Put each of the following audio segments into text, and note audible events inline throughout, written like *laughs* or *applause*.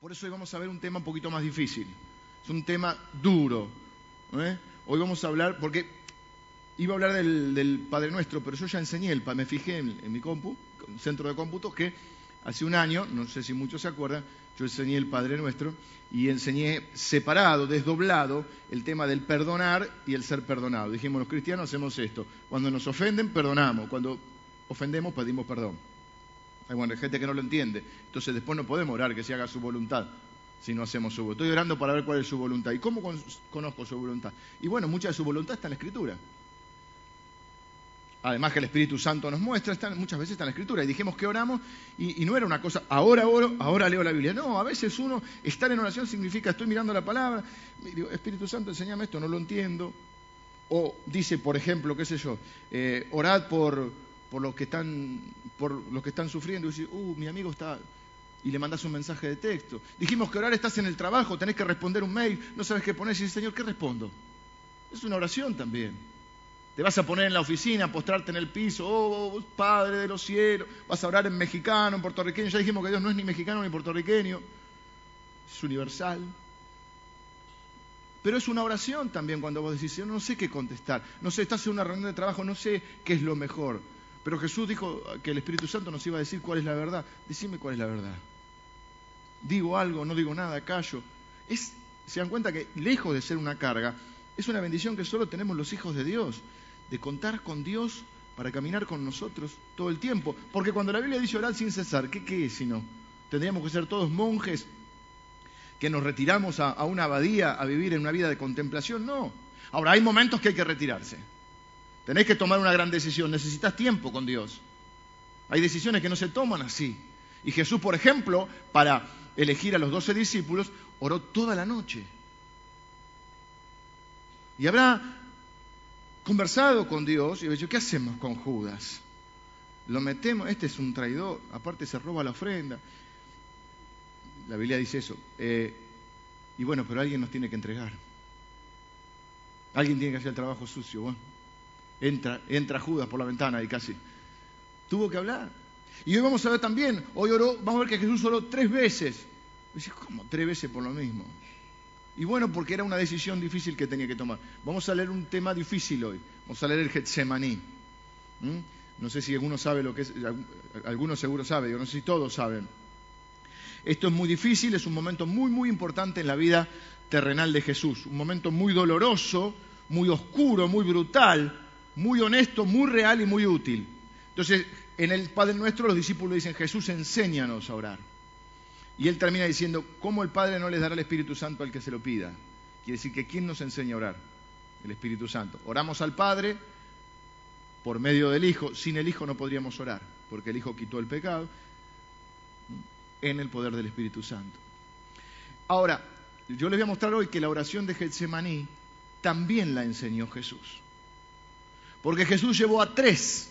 Por eso hoy vamos a ver un tema un poquito más difícil. Es un tema duro. Hoy vamos a hablar, porque iba a hablar del, Padre Nuestro, pero yo ya enseñé, el, me fijé en, mi compu, centro de cómputo, que hace un año, no sé si muchos se acuerdan, yo enseñé el Padre Nuestro y enseñé separado, desdoblado, el tema del perdonar y el ser perdonado. Dijimos, los cristianos hacemos esto. Cuando nos ofenden, perdonamos. Cuando ofendemos, pedimos perdón. Hay bueno, gente que no lo entiende. Entonces después no podemos orar que se haga su voluntad si no hacemos su voluntad. Estoy orando para ver cuál es su voluntad. ¿Y cómo conozco su voluntad? Y bueno, mucha de su voluntad está en la Escritura. Además que el Espíritu Santo nos muestra, muchas veces está en la Escritura. Y dijimos que oramos y, no era una cosa, ahora oro, ahora leo la Biblia. No, a veces uno, estar en oración significa, estoy mirando la palabra, y digo, Espíritu Santo, enséñame esto, no lo entiendo. O dice, por ejemplo, qué sé yo, eh, orad por, por, los que están, por los que están sufriendo. Y dice, uh, mi amigo está... Y le mandas un mensaje de texto. Dijimos que orar estás en el trabajo, tenés que responder un mail, no sabes qué poner. Y dice, Señor, ¿qué respondo? Es una oración también. Te vas a poner en la oficina, postrarte en el piso, oh, Padre de los cielos, vas a orar en mexicano, en puertorriqueño. Ya dijimos que Dios no es ni mexicano ni puertorriqueño, es universal. Pero es una oración también cuando vos decís, yo no sé qué contestar, no sé, estás en una reunión de trabajo, no sé qué es lo mejor. Pero Jesús dijo que el Espíritu Santo nos iba a decir cuál es la verdad. Decime cuál es la verdad. Digo algo, no digo nada, callo. Es, se dan cuenta que lejos de ser una carga, es una bendición que solo tenemos los hijos de Dios de contar con Dios para caminar con nosotros todo el tiempo. Porque cuando la Biblia dice orar sin cesar, ¿qué, qué es si no? ¿Tendríamos que ser todos monjes que nos retiramos a, a una abadía a vivir en una vida de contemplación? No. Ahora, hay momentos que hay que retirarse. Tenés que tomar una gran decisión, necesitas tiempo con Dios. Hay decisiones que no se toman así. Y Jesús, por ejemplo, para elegir a los doce discípulos, oró toda la noche. Y habrá conversado con Dios y dicho, ¿qué hacemos con Judas? Lo metemos, este es un traidor, aparte se roba la ofrenda. La Biblia dice eso. Eh, y bueno, pero alguien nos tiene que entregar. Alguien tiene que hacer el trabajo sucio. Bueno, entra, entra Judas por la ventana y casi. Tuvo que hablar. Y hoy vamos a ver también, hoy oró, vamos a ver que Jesús oró tres veces. Dice, ¿cómo? Tres veces por lo mismo. Y bueno, porque era una decisión difícil que tenía que tomar. Vamos a leer un tema difícil hoy. Vamos a leer el Getsemaní. ¿Mm? No sé si alguno sabe lo que es, algunos seguro sabe, yo no sé si todos saben. Esto es muy difícil, es un momento muy, muy importante en la vida terrenal de Jesús. Un momento muy doloroso, muy oscuro, muy brutal, muy honesto, muy real y muy útil. Entonces, en el Padre Nuestro los discípulos dicen, Jesús, enséñanos a orar. Y él termina diciendo, ¿cómo el Padre no les dará el Espíritu Santo al que se lo pida? Quiere decir que ¿quién nos enseña a orar? El Espíritu Santo. Oramos al Padre por medio del Hijo. Sin el Hijo no podríamos orar, porque el Hijo quitó el pecado en el poder del Espíritu Santo. Ahora, yo les voy a mostrar hoy que la oración de Getsemaní también la enseñó Jesús. Porque Jesús llevó a tres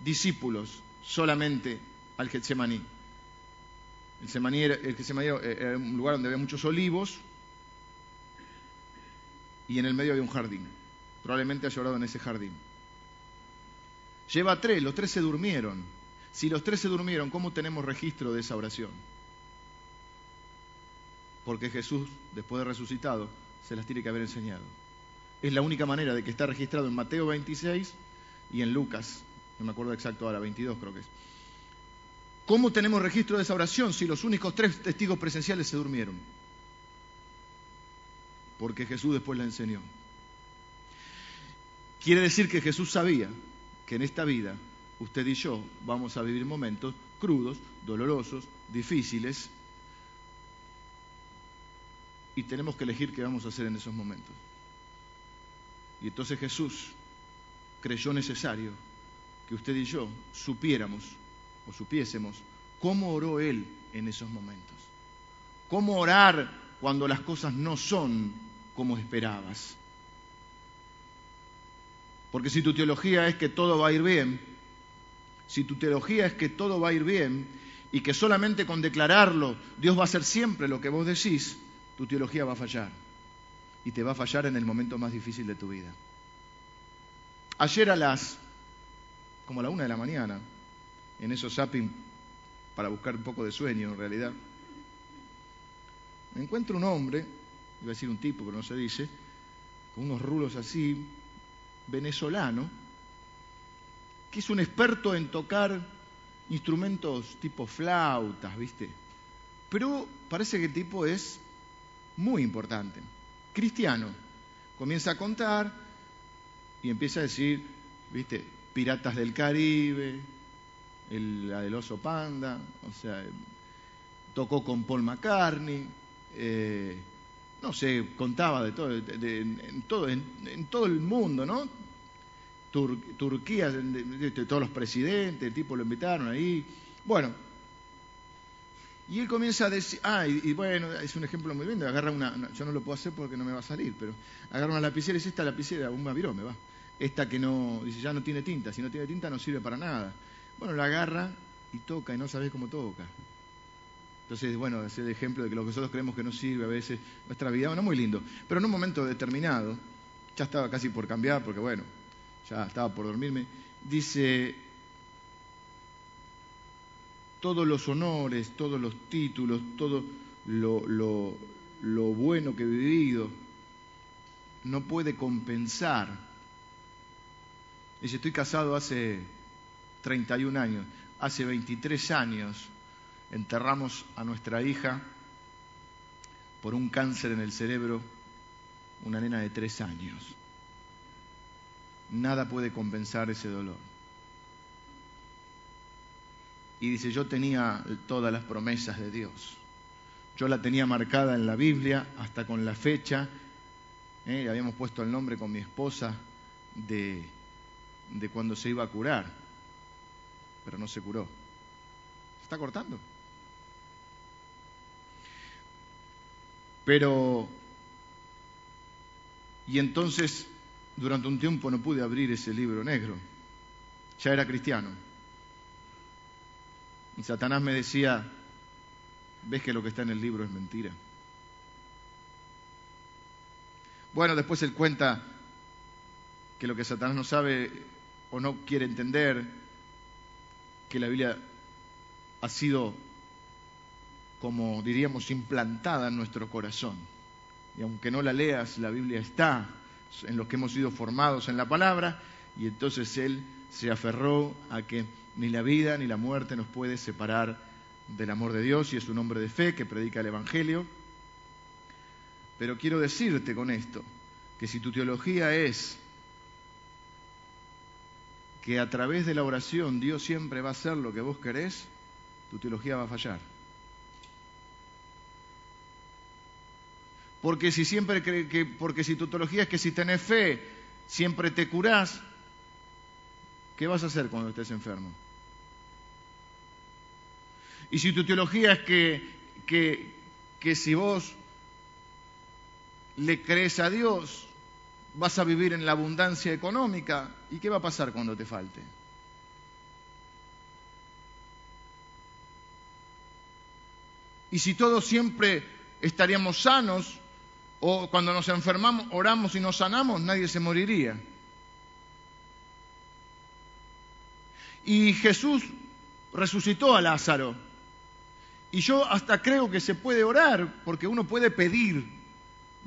discípulos solamente al Getsemaní. El Semaní era, era un lugar donde había muchos olivos y en el medio había un jardín. Probablemente haya orado en ese jardín. Lleva tres, los tres se durmieron. Si los tres se durmieron, ¿cómo tenemos registro de esa oración? Porque Jesús, después de resucitado, se las tiene que haber enseñado. Es la única manera de que está registrado en Mateo 26 y en Lucas, no me acuerdo exacto ahora, 22 creo que es. ¿Cómo tenemos registro de esa oración si los únicos tres testigos presenciales se durmieron? Porque Jesús después la enseñó. Quiere decir que Jesús sabía que en esta vida usted y yo vamos a vivir momentos crudos, dolorosos, difíciles, y tenemos que elegir qué vamos a hacer en esos momentos. Y entonces Jesús creyó necesario que usted y yo supiéramos o supiésemos cómo oró Él en esos momentos. Cómo orar cuando las cosas no son como esperabas. Porque si tu teología es que todo va a ir bien, si tu teología es que todo va a ir bien y que solamente con declararlo Dios va a hacer siempre lo que vos decís, tu teología va a fallar. Y te va a fallar en el momento más difícil de tu vida. Ayer a las, como a la una de la mañana, en esos zapping para buscar un poco de sueño en realidad. encuentro un hombre, iba a decir un tipo, pero no se dice, con unos rulos así, venezolano, que es un experto en tocar instrumentos tipo flautas, ¿viste? Pero parece que el tipo es muy importante. Cristiano. Comienza a contar y empieza a decir, ¿viste? Piratas del Caribe, el, la del oso panda, o sea, tocó con Paul McCartney, eh, no sé, contaba de todo, en, todo en, todo el mundo, ¿no? Turquía, de, todos los presidentes, el tipo lo invitaron ahí. Bueno, y él comienza a decir, ah, y, bueno, es un ejemplo muy lindo, agarra una, yo no lo puedo hacer porque no me va a salir, pero agarra una lapicera y dice, esta lapicera, un mavirón me va. Esta que no, dice, ya no tiene tinta, si no tiene tinta no sirve para nada. Bueno, la agarra y toca y no sabes cómo toca. Entonces, bueno, es el ejemplo de que lo que nosotros creemos que no sirve a veces, nuestra vida, bueno, muy lindo. Pero en un momento determinado, ya estaba casi por cambiar, porque bueno, ya estaba por dormirme, dice, todos los honores, todos los títulos, todo lo, bueno que he vivido, no puede compensar. Dice, estoy casado hace 31 años, hace 23 años enterramos a nuestra hija por un cáncer en el cerebro, una nena de 3 años. Nada puede compensar ese dolor. Y dice, yo tenía todas las promesas de Dios. Yo la tenía marcada en la Biblia hasta con la fecha. ¿eh? Habíamos puesto el nombre con mi esposa de, de cuando se iba a curar. Pero no se curó. ¿Se está cortando? Pero, y entonces, durante un tiempo no pude abrir ese libro negro. Ya era cristiano. Y Satanás me decía, ves que lo que está en el libro es mentira. Bueno, después él cuenta que lo que Satanás no sabe o no quiere entender, que la Biblia ha sido, como diríamos, implantada en nuestro corazón. Y aunque no la leas, la Biblia está en los que hemos sido formados en la palabra, y entonces él se aferró a que ni la vida ni la muerte nos puede separar del amor de Dios y es un hombre de fe que predica el Evangelio. Pero quiero decirte con esto, que si tu teología es que a través de la oración Dios siempre va a hacer lo que vos querés, tu teología va a fallar. Porque si siempre que, porque si tu teología es que si tenés fe siempre te curás, ¿qué vas a hacer cuando estés enfermo? Y si tu teología es que, que, que si vos le crees a Dios, vas a vivir en la abundancia económica, ¿y qué va a pasar cuando te falte? Y si todos siempre estaríamos sanos, o cuando nos enfermamos, oramos y nos sanamos, nadie se moriría. Y Jesús resucitó a Lázaro. Y yo hasta creo que se puede orar, porque uno puede pedir.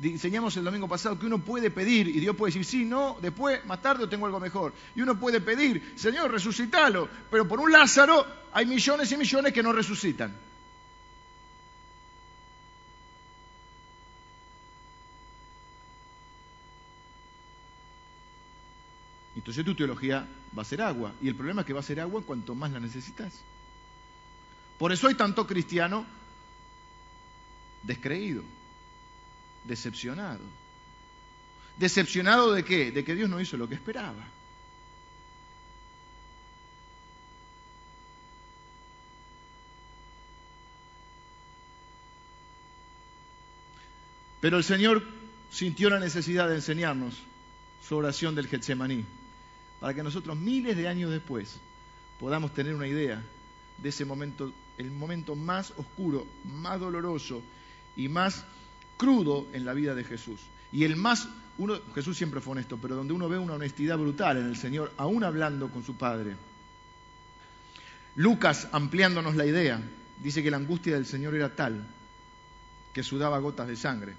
Enseñamos el domingo pasado que uno puede pedir y Dios puede decir, sí, no, después, más tarde tengo algo mejor. Y uno puede pedir, Señor, resucitalo. Pero por un Lázaro hay millones y millones que no resucitan. Entonces tu teología va a ser agua. Y el problema es que va a ser agua cuanto más la necesitas. Por eso hay tanto cristiano descreído, decepcionado. ¿Decepcionado de qué? De que Dios no hizo lo que esperaba. Pero el Señor sintió la necesidad de enseñarnos su oración del Getsemaní para que nosotros miles de años después podamos tener una idea de ese momento, el momento más oscuro, más doloroso y más crudo en la vida de Jesús. Y el más, uno, Jesús siempre fue honesto, pero donde uno ve una honestidad brutal en el Señor, aún hablando con su Padre. Lucas, ampliándonos la idea, dice que la angustia del Señor era tal que sudaba gotas de sangre.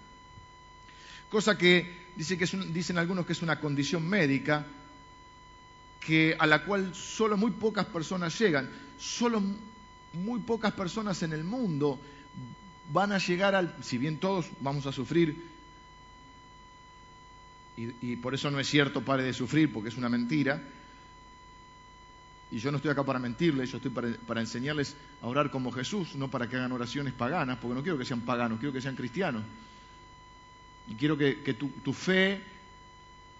Cosa que, dice que dicen algunos que es una condición médica que, a la cual solo muy pocas personas llegan. Solo muy pocas personas en el mundo van a llegar al, si bien todos vamos a sufrir, y, por eso no es cierto pare de sufrir, porque es una mentira, y yo no estoy acá para mentirles, yo estoy para, enseñarles a orar como Jesús, no para que hagan oraciones paganas, porque no quiero que sean paganos, quiero que sean cristianos. Y quiero que, tu, tu, fe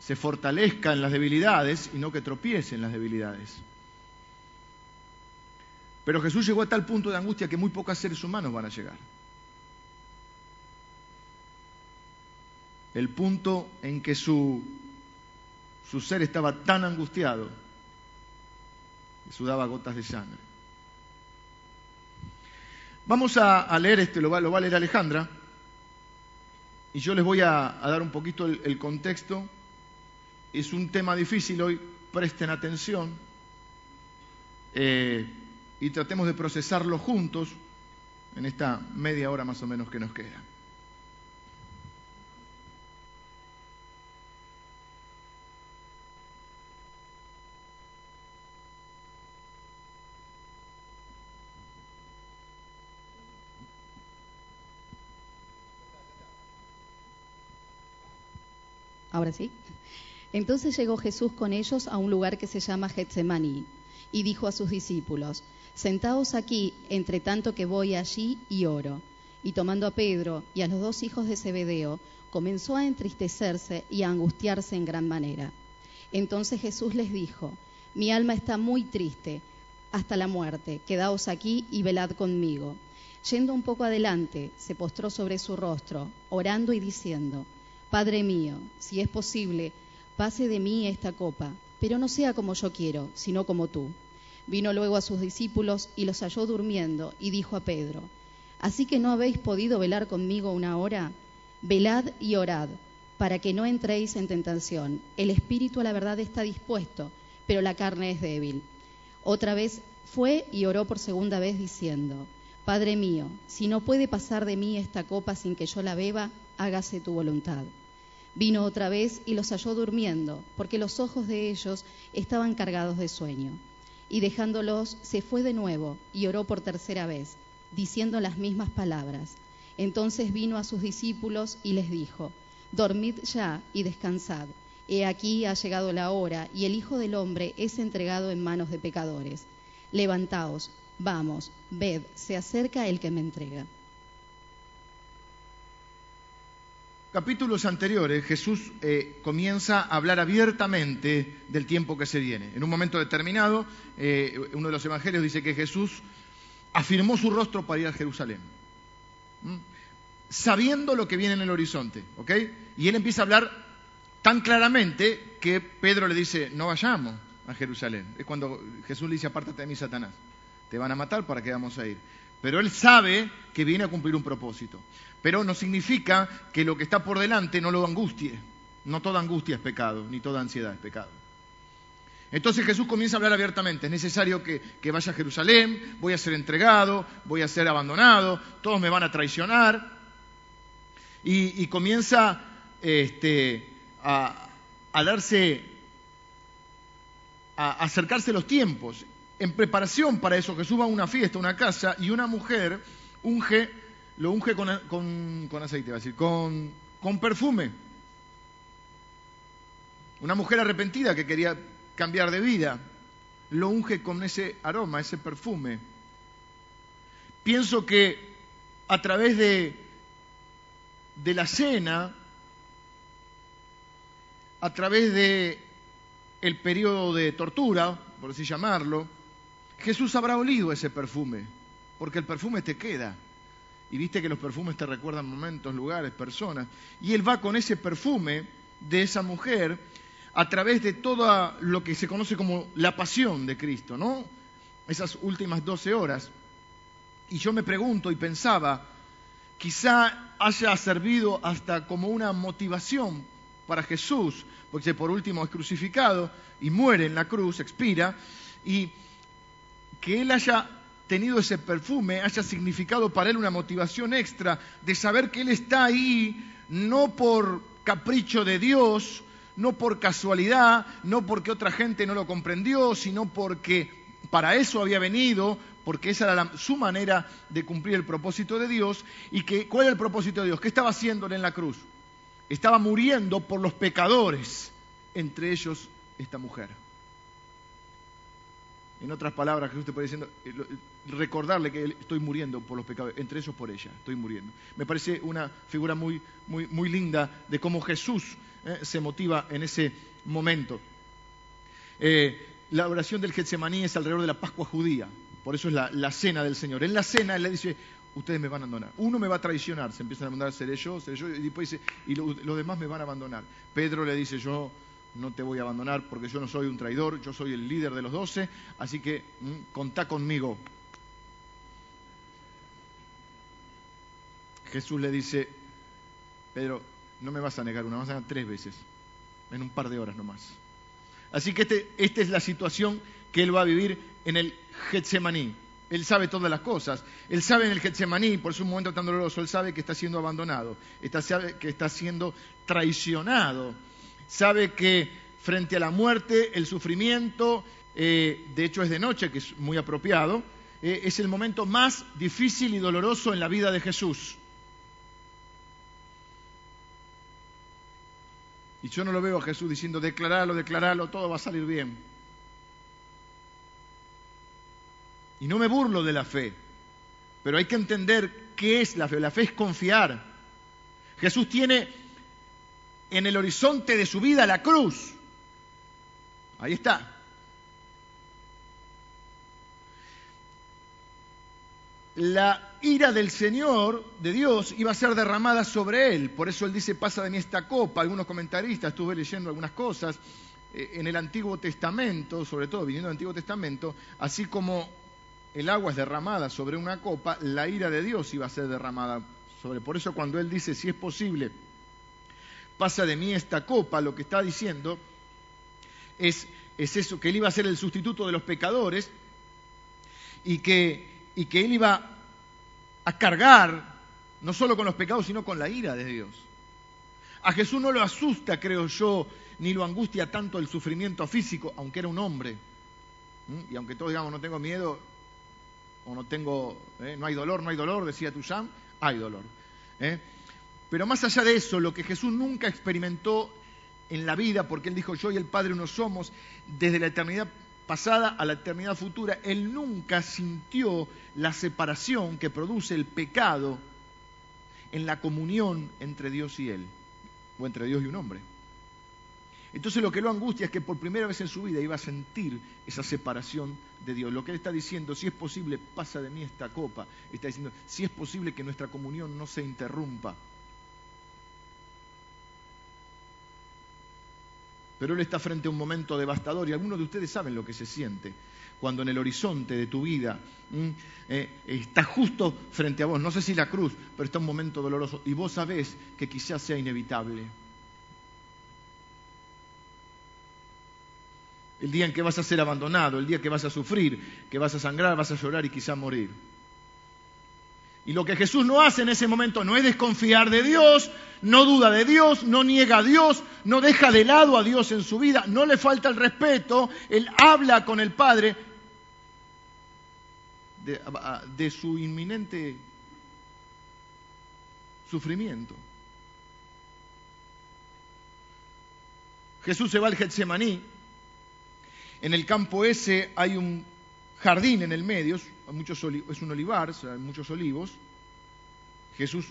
se fortalezca en las debilidades y no que tropiece en las debilidades. Pero Jesús llegó a tal punto de angustia que muy pocos seres humanos van a llegar. El punto en que su, su ser estaba tan angustiado que sudaba gotas de sangre. Vamos a, leer este, lo va, a leer Alejandra, y yo les voy a, dar un poquito el contexto. Es un tema difícil hoy, presten atención. Eh, y tratemos de procesarlo juntos en esta media hora más o menos que nos queda. Ahora sí. Entonces llegó Jesús con ellos a un lugar que se llama Getsemaní y dijo a sus discípulos, Sentaos aquí, entre tanto que voy allí y oro. Y tomando a Pedro y a los dos hijos de Zebedeo, comenzó a entristecerse y a angustiarse en gran manera. Entonces Jesús les dijo, Mi alma está muy triste hasta la muerte, quedaos aquí y velad conmigo. Yendo un poco adelante, se postró sobre su rostro, orando y diciendo, Padre mío, si es posible, pase de mí esta copa, pero no sea como yo quiero, sino como tú. Vino luego a sus discípulos y los halló durmiendo y dijo a Pedro, ¿Así que no habéis podido velar conmigo una hora? Velad y orad, para que no entréis en tentación. El espíritu a la verdad está dispuesto, pero la carne es débil. Otra vez fue y oró por segunda vez diciendo, Padre mío, si no puede pasar de mí esta copa sin que yo la beba, hágase tu voluntad. Vino otra vez y los halló durmiendo, porque los ojos de ellos estaban cargados de sueño y dejándolos se fue de nuevo y oró por tercera vez, diciendo las mismas palabras. Entonces vino a sus discípulos y les dijo, Dormid ya y descansad. He aquí ha llegado la hora y el Hijo del Hombre es entregado en manos de pecadores. Levantaos, vamos, ved, se acerca el que me entrega. Capítulos anteriores Jesús eh, comienza a hablar abiertamente del tiempo que se viene. En un momento determinado, eh, uno de los evangelios dice que Jesús afirmó su rostro para ir a Jerusalén, sabiendo lo que viene en el horizonte, ¿ok? Y él empieza a hablar tan claramente que Pedro le dice, no vayamos a Jerusalén. Es cuando Jesús le dice, apártate de mí, Satanás, te van a matar, ¿para qué vamos a ir? Pero él sabe que viene a cumplir un propósito. Pero no significa que lo que está por delante no lo angustie. No toda angustia es pecado, ni toda ansiedad es pecado. Entonces Jesús comienza a hablar abiertamente. Es necesario que, vaya a Jerusalén, voy a ser entregado, voy a ser abandonado, todos me van a traicionar. Y, comienza este, a, darse, a acercarse los tiempos. En preparación para eso, Jesús va a una fiesta, a una casa, y una mujer unge lo unge con, aceite, va a decir, con, con perfume. Una mujer arrepentida que quería cambiar de vida, lo unge con ese aroma, ese perfume. Pienso que a través de, de la cena, a través de el periodo de tortura, por así llamarlo, Jesús habrá olido ese perfume, porque el perfume te queda y viste que los perfumes te recuerdan momentos, lugares, personas, y él va con ese perfume de esa mujer a través de todo lo que se conoce como la pasión de Cristo, ¿no? Esas últimas doce horas. Y yo me pregunto y pensaba, quizá haya servido hasta como una motivación para Jesús, porque por último es crucificado y muere en la cruz, expira, y que él haya tenido ese perfume haya significado para él una motivación extra de saber que él está ahí no por capricho de Dios, no por casualidad, no porque otra gente no lo comprendió, sino porque para eso había venido, porque esa era su manera de cumplir el propósito de Dios. ¿Y que, cuál era el propósito de Dios? ¿Qué estaba haciéndole en la cruz? Estaba muriendo por los pecadores, entre ellos esta mujer. En otras palabras, Jesús te puede diciendo, eh, recordarle que estoy muriendo por los pecados, entre ellos por ella, estoy muriendo. Me parece una figura muy, muy, muy linda de cómo Jesús eh, se motiva en ese momento. Eh, la oración del Getsemaní es alrededor de la Pascua judía, por eso es la, cena del Señor. En la cena Él le dice, ustedes me van a abandonar. Uno me va a traicionar, se empiezan a mandar, seré yo, seré yo, y después dice, y los demás me van a abandonar. Pedro le dice, yo no te voy a abandonar porque yo no soy un traidor, yo soy el líder de los doce, así que mm, contá conmigo. Jesús le dice, Pedro, no me vas a negar una, vas a negar tres veces, en un par de horas nomás. Así que este, esta es la situación que él va a vivir en el Getsemaní. Él sabe todas las cosas. Él sabe en el Getsemaní, por su momento tan doloroso, él sabe que está siendo abandonado, sabe que está siendo traicionado sabe que frente a la muerte, el sufrimiento, eh, de hecho es de noche, que es muy apropiado, eh, es el momento más difícil y doloroso en la vida de Jesús. Y yo no lo veo a Jesús diciendo, declaralo, declaralo, todo va a salir bien. Y no me burlo de la fe, pero hay que entender qué es la fe. La fe es confiar. Jesús tiene en el horizonte de su vida la cruz. Ahí está. La ira del Señor, de Dios, iba a ser derramada sobre él. Por eso él dice, pasa de mí esta copa. Algunos comentaristas, estuve leyendo algunas cosas, eh, en el Antiguo Testamento, sobre todo viniendo del Antiguo Testamento, así como el agua es derramada sobre una copa, la ira de Dios iba a ser derramada sobre. Por eso cuando él dice, si es posible, pasa de mí esta copa, lo que está diciendo es, es eso, que él iba a ser el sustituto de los pecadores y que, él iba a cargar no solo con los pecados, sino con la ira de Dios. A Jesús no lo asusta, creo yo, ni lo angustia tanto el sufrimiento físico, aunque era un hombre. ¿Mm? Y aunque todos digamos, no tengo miedo, o no tengo, ¿eh? no hay dolor, no hay dolor, decía Tusham, hay dolor. ¿eh? Pero más allá de eso, lo que Jesús nunca experimentó en la vida, porque Él dijo, yo y el Padre uno somos, desde la eternidad pasada a la eternidad futura, Él nunca sintió la separación que produce el pecado en la comunión entre Dios y Él, o entre Dios y un hombre. Entonces lo que lo angustia es que por primera vez en su vida iba a sentir esa separación de Dios. Lo que él está diciendo, si es posible, pasa de mí esta copa. Está diciendo, si es posible que nuestra comunión no se interrumpa. Pero él está frente a un momento devastador y algunos de ustedes saben lo que se siente cuando en el horizonte de tu vida eh, está justo frente a vos, no sé si la cruz, pero está un momento doloroso y vos sabés que quizás sea inevitable. El día en que vas a ser abandonado, el día que vas a sufrir, que vas a sangrar, vas a llorar y quizá morir. Y lo que Jesús no hace en ese momento no es desconfiar de Dios, no duda de Dios, no niega a Dios, no deja de lado a Dios en su vida, no le falta el respeto, Él habla con el Padre de, su inminente sufrimiento. Jesús se va al Getsemaní, en el campo ese hay un jardín en el medio, es un olivar, muchos olivos. Jesús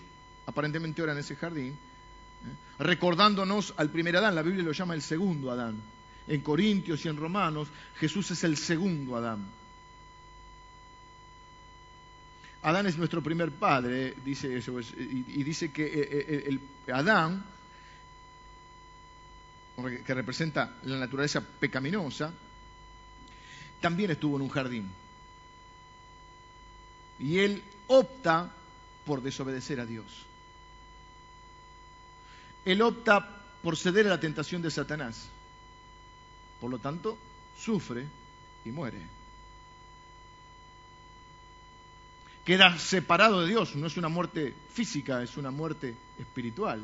aparentemente ora en ese jardín, ¿eh? recordándonos al primer Adán, la Biblia lo llama el segundo Adán. En Corintios y en Romanos, Jesús es el segundo Adán. Adán es nuestro primer padre, dice eso, y, dice que eh, eh, el Adán, que representa la naturaleza pecaminosa, también estuvo en un jardín. Y él opta por desobedecer a Dios. Él opta por ceder a la tentación de Satanás. Por lo tanto, sufre y muere. queda separado de Dios. No es una muerte física, es una muerte espiritual.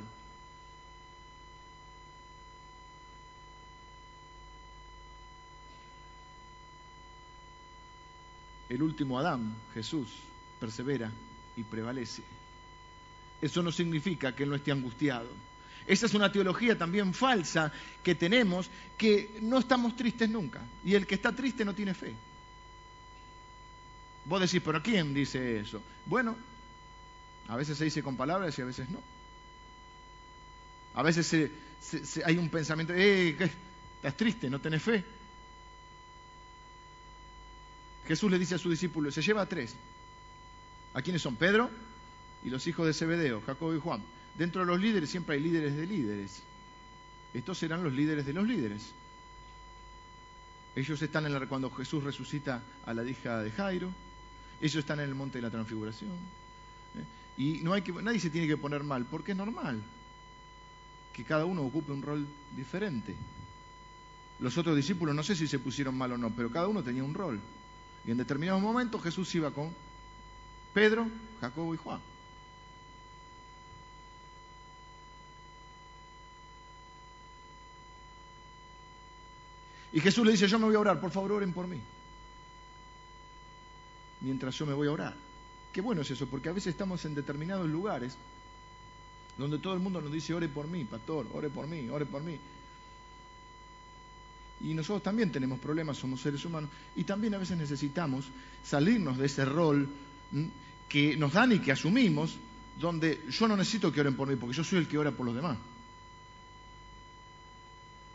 El último Adán, Jesús, persevera y prevalece. Eso no significa que él no esté angustiado. Esa es una teología también falsa que tenemos, que no estamos tristes nunca. Y el que está triste no tiene fe. Vos decís, pero ¿quién dice eso? Bueno, a veces se dice con palabras y a veces no. A veces hay un pensamiento, eh, ¿estás triste? ¿No tenés fe? Jesús le dice a sus discípulos, se lleva a tres. ¿A quiénes son? Pedro y los hijos de Zebedeo, Jacobo y Juan. Dentro de los líderes siempre hay líderes de líderes. Estos serán los líderes de los líderes. Ellos están en la, cuando Jesús resucita a la hija de Jairo. Ellos están en el monte de la transfiguración. ¿eh? Y no hay que, nadie se tiene que poner mal, porque es normal que cada uno ocupe un rol diferente. Los otros discípulos no sé si se pusieron mal o no, pero cada uno tenía un rol. Y en determinados momentos Jesús iba con Pedro, Jacobo y Juan. Y Jesús le dice, yo me voy a orar, por favor oren por mí. Mientras yo me voy a orar. Qué bueno es eso, porque a veces estamos en determinados lugares donde todo el mundo nos dice, ore por mí, pastor, ore por mí, ore por mí. Y nosotros también tenemos problemas, somos seres humanos, y también a veces necesitamos salirnos de ese rol que nos dan y que asumimos, donde yo no necesito que oren por mí, porque yo soy el que ora por los demás.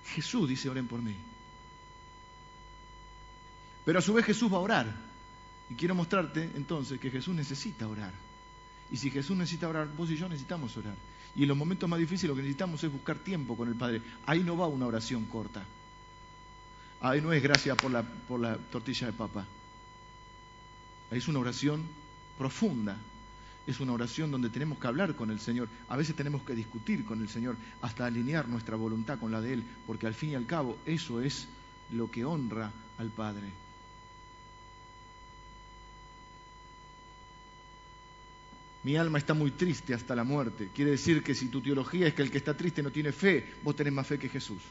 Jesús dice, oren por mí. Pero a su vez Jesús va a orar. Y quiero mostrarte entonces que Jesús necesita orar. Y si Jesús necesita orar, vos y yo necesitamos orar. Y en los momentos más difíciles lo que necesitamos es buscar tiempo con el Padre. Ahí no va una oración corta. Ahí no es gracias por la, por la tortilla de papa. Es una oración profunda. Es una oración donde tenemos que hablar con el Señor. A veces tenemos que discutir con el Señor hasta alinear nuestra voluntad con la de Él, porque al fin y al cabo eso es lo que honra al Padre. mi alma está muy triste hasta la muerte. Quiere decir que si tu teología es que el que está triste no tiene fe, vos tenés más fe que Jesús.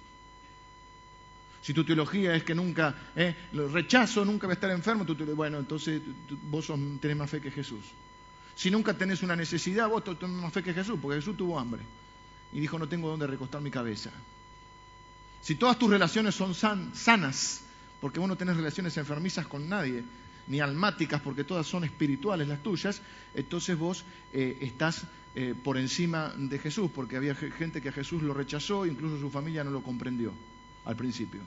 Si tu teología es que nunca, eh, rechazo, nunca voy a estar enfermo, bueno, entonces vos tenés más fe que Jesús. Si nunca tenés una necesidad, vos tenés más fe que Jesús, porque Jesús tuvo hambre y dijo, no tengo dónde recostar mi cabeza. Si todas tus relaciones son sanas, porque vos no tenés relaciones enfermizas con nadie, ni almáticas, porque todas son espirituales las tuyas, entonces vos eh, estás eh, por encima de Jesús, porque había gente que a Jesús lo rechazó, incluso su familia no lo comprendió al principio.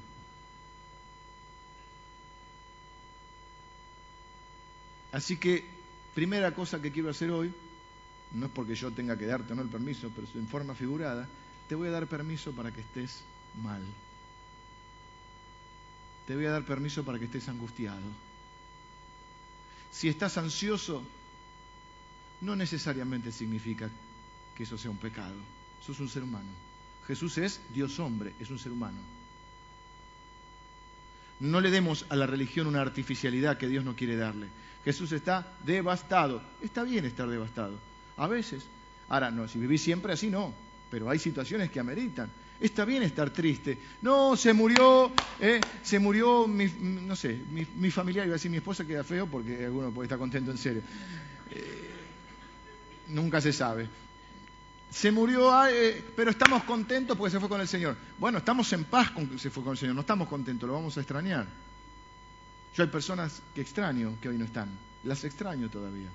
Así que, primera cosa que quiero hacer hoy, no es porque yo tenga que darte no el permiso, pero en forma figurada, te voy a dar permiso para que estés mal. Te voy a dar permiso para que estés angustiado si estás ansioso, no necesariamente significa que eso sea un pecado. Eso es un ser humano. Jesús es Dios hombre, es un ser humano. No le demos a la religión una artificialidad que Dios no quiere darle. Jesús está devastado. Está bien estar devastado. A veces. Ahora, no, si vivís siempre así, no. Pero hay situaciones que ameritan. Está bien estar triste. No, se murió, eh, se murió, mi, no sé, mi, familiar, iba a decir mi esposa queda feo porque alguno puede estar contento en serio. Eh, nunca se sabe. Se murió, eh, pero estamos contentos porque se fue con el Señor. Bueno, estamos en paz con que se fue con el Señor, no estamos contentos, lo vamos a extrañar. Yo hay personas que extraño que hoy no están, las extraño todavía.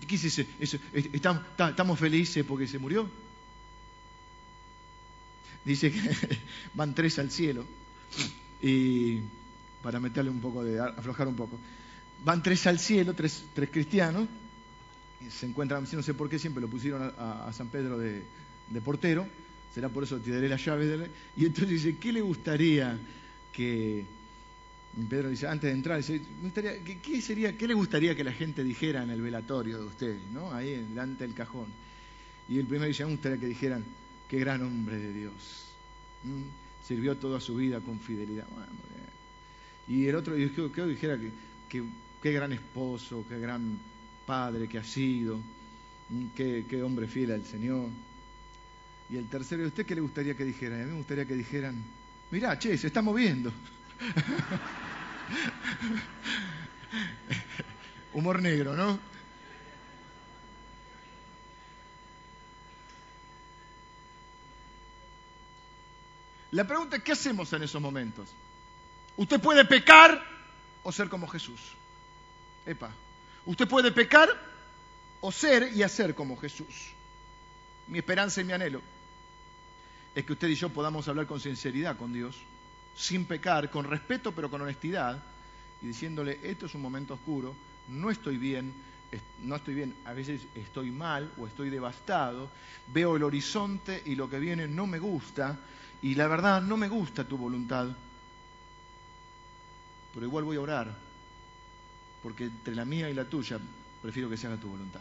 ¿Qué dice? ¿Estamos felices porque se murió? Dice que *laughs* van tres al cielo. Y para meterle un poco de, aflojar un poco. Van tres al cielo, tres, tres cristianos. Y se encuentran, no sé por qué siempre lo pusieron a, San Pedro de, portero. Será por eso te daré la llave. y entonces dice, ¿qué le gustaría que, Pedro dice, antes de entrar, dice, ¿qué, sería, ¿qué le gustaría que la gente dijera en el velatorio de ustedes, ¿no? ahí delante del cajón? Y el primero dice, me gustaría que dijeran, qué gran hombre de Dios. Sirvió toda su vida con fidelidad. Y el otro, que, que dijera que, qué gran esposo, qué gran padre que ha sido, mm, qué, hombre fiel al Señor. Y el tercero, ¿y usted qué le gustaría que dijeran? A mí me gustaría que dijeran, mirá, che, se está moviendo. *laughs* Humor negro, ¿no? La pregunta es, ¿qué hacemos en esos momentos? Usted puede pecar o ser como Jesús. Epa. Usted puede pecar o ser y hacer como Jesús. Mi esperanza y mi anhelo es que usted y yo podamos hablar con sinceridad con Dios, sin pecar, con respeto pero con honestidad, y diciéndole, esto es un momento oscuro, no estoy bien, no estoy bien, a veces estoy mal o estoy devastado, veo el horizonte y lo que viene no me gusta, y la verdad no me gusta tu voluntad, pero igual voy a orar, porque entre la mía y la tuya prefiero que se haga tu voluntad.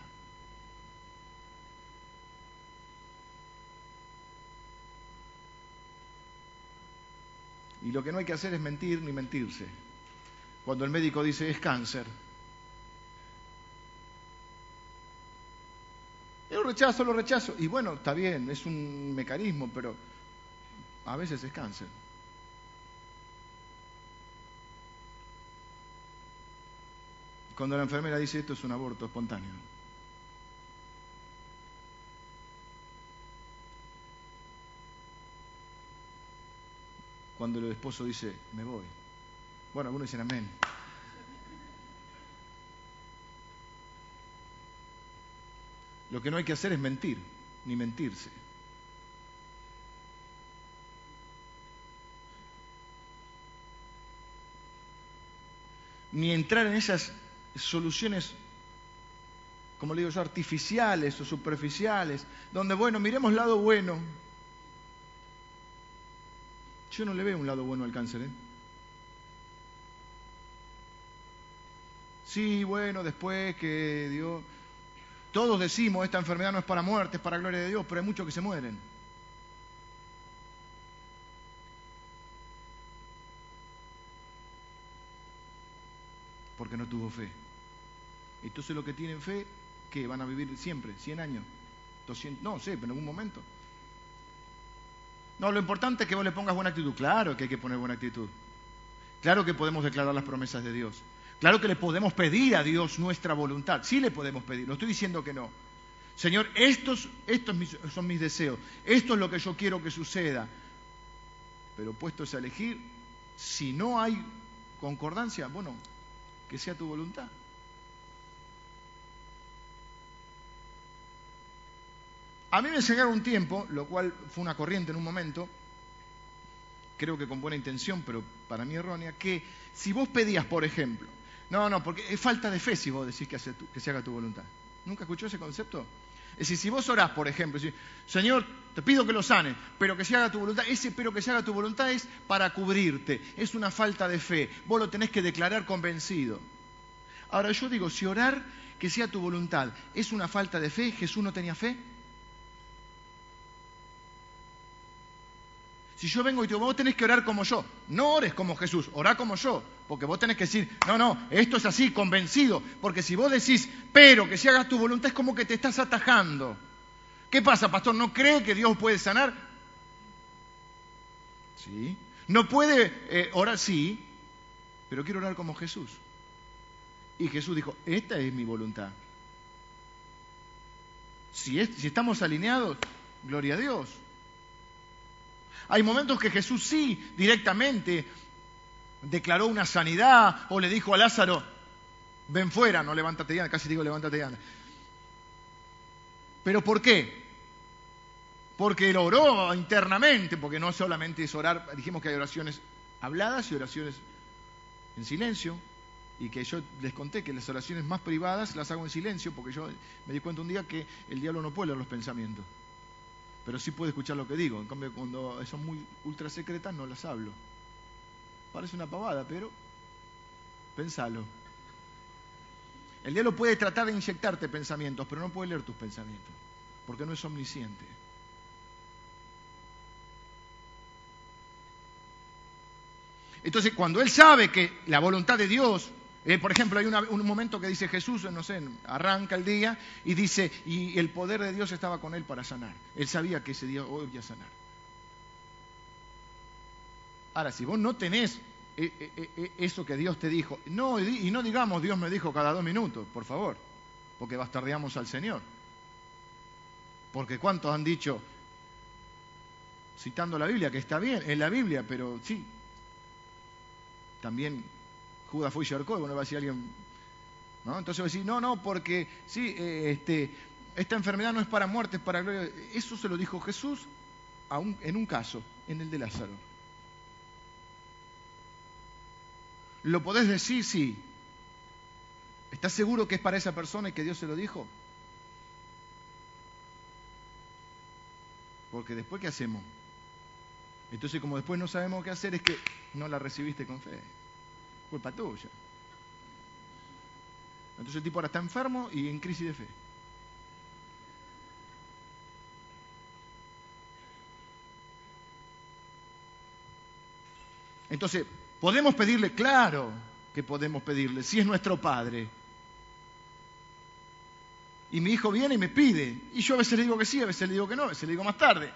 Y lo que no hay que hacer es mentir ni mentirse. Cuando el médico dice es cáncer, yo rechazo, lo rechazo. Y bueno, está bien, es un mecanismo, pero a veces es cáncer. Cuando la enfermera dice esto es un aborto espontáneo. Cuando el esposo dice, me voy. Bueno, algunos dicen amén. Lo que no hay que hacer es mentir, ni mentirse. Ni entrar en esas soluciones, como le digo yo, artificiales o superficiales, donde, bueno, miremos lado bueno. Yo no le veo un lado bueno al cáncer, ¿eh? Sí, bueno, después que Dios... Todos decimos, esta enfermedad no es para muerte, es para gloria de Dios, pero hay muchos que se mueren. Porque no tuvo fe. Entonces los que tienen fe, que van a vivir siempre, 100 años, 200, no sé, pero en algún momento. No, lo importante es que vos le pongas buena actitud. Claro que hay que poner buena actitud. Claro que podemos declarar las promesas de Dios. Claro que le podemos pedir a Dios nuestra voluntad. Sí le podemos pedir. No estoy diciendo que no. Señor, estos, estos son mis deseos. Esto es lo que yo quiero que suceda. Pero puestos a elegir, si no hay concordancia, bueno, que sea tu voluntad. A mí me enseñaron un tiempo, lo cual fue una corriente en un momento, creo que con buena intención, pero para mí errónea, que si vos pedías, por ejemplo, no, no, porque es falta de fe si vos decís que, se haga tu voluntad. ¿Nunca escuchó ese concepto? Es decir, si vos orás, por ejemplo, Señor, te pido que lo sane, pero que se haga tu voluntad, ese pero que se haga tu voluntad es para cubrirte, es una falta de fe, vos lo tenés que declarar convencido. Ahora yo digo, si orar que sea tu voluntad es una falta de fe, Jesús no tenía fe. Si yo vengo y digo, vos tenés que orar como yo, no ores como Jesús, orá como yo, porque vos tenés que decir, no, no, esto es así, convencido, porque si vos decís, pero que si hagas tu voluntad es como que te estás atajando. ¿Qué pasa, pastor? ¿No cree que Dios puede sanar? Sí. ¿No puede eh, orar? Sí, pero quiero orar como Jesús. Y Jesús dijo, esta es mi voluntad. Si, si estamos alineados, gloria a Dios. Hay momentos que Jesús sí directamente declaró una sanidad o le dijo a Lázaro, ven fuera, no levántate ya, casi digo levántate ya. ¿Pero por qué? Porque él oró internamente, porque no solamente es orar, dijimos que hay oraciones habladas y oraciones en silencio, y que yo les conté que las oraciones más privadas las hago en silencio, porque yo me di cuenta un día que el diablo no puede leer los pensamientos pero sí puede escuchar lo que digo. En cambio, cuando son muy ultra secretas, no las hablo. Parece una pavada, pero pensalo. El diablo puede tratar de inyectarte pensamientos, pero no puede leer tus pensamientos, porque no es omnisciente. Entonces, cuando él sabe que la voluntad de Dios, eh, por ejemplo, hay un momento que dice Jesús, no sé, arranca el día y dice, y el poder de Dios estaba con él para sanar. Él sabía que ese día hoy iba a sanar. Ahora, si vos no tenés eh, eh, eso que Dios te dijo, no, y no digamos Dios me dijo cada dos minutos, por favor, porque bastardeamos al Señor. Porque ¿cuántos han dicho, citando la Biblia, que está bien, en la Biblia, pero sí, también Judas fue y cercó, bueno, va a decir alguien, ¿no? Entonces va a decir, no, no, porque sí, eh, este, esta enfermedad no es para muerte, es para gloria. Eso se lo dijo Jesús en un caso, en el de Lázaro. ¿Lo podés decir? Sí. ¿Estás seguro que es para esa persona y que Dios se lo dijo? Porque después, ¿qué hacemos? Entonces, como después no sabemos qué hacer, es que no la recibiste con fe. Culpa tuya. Entonces el tipo ahora está enfermo y en crisis de fe. Entonces, podemos pedirle, claro que podemos pedirle, si es nuestro Padre. Y mi hijo viene y me pide. Y yo a veces le digo que sí, a veces le digo que no, a veces le digo más tarde.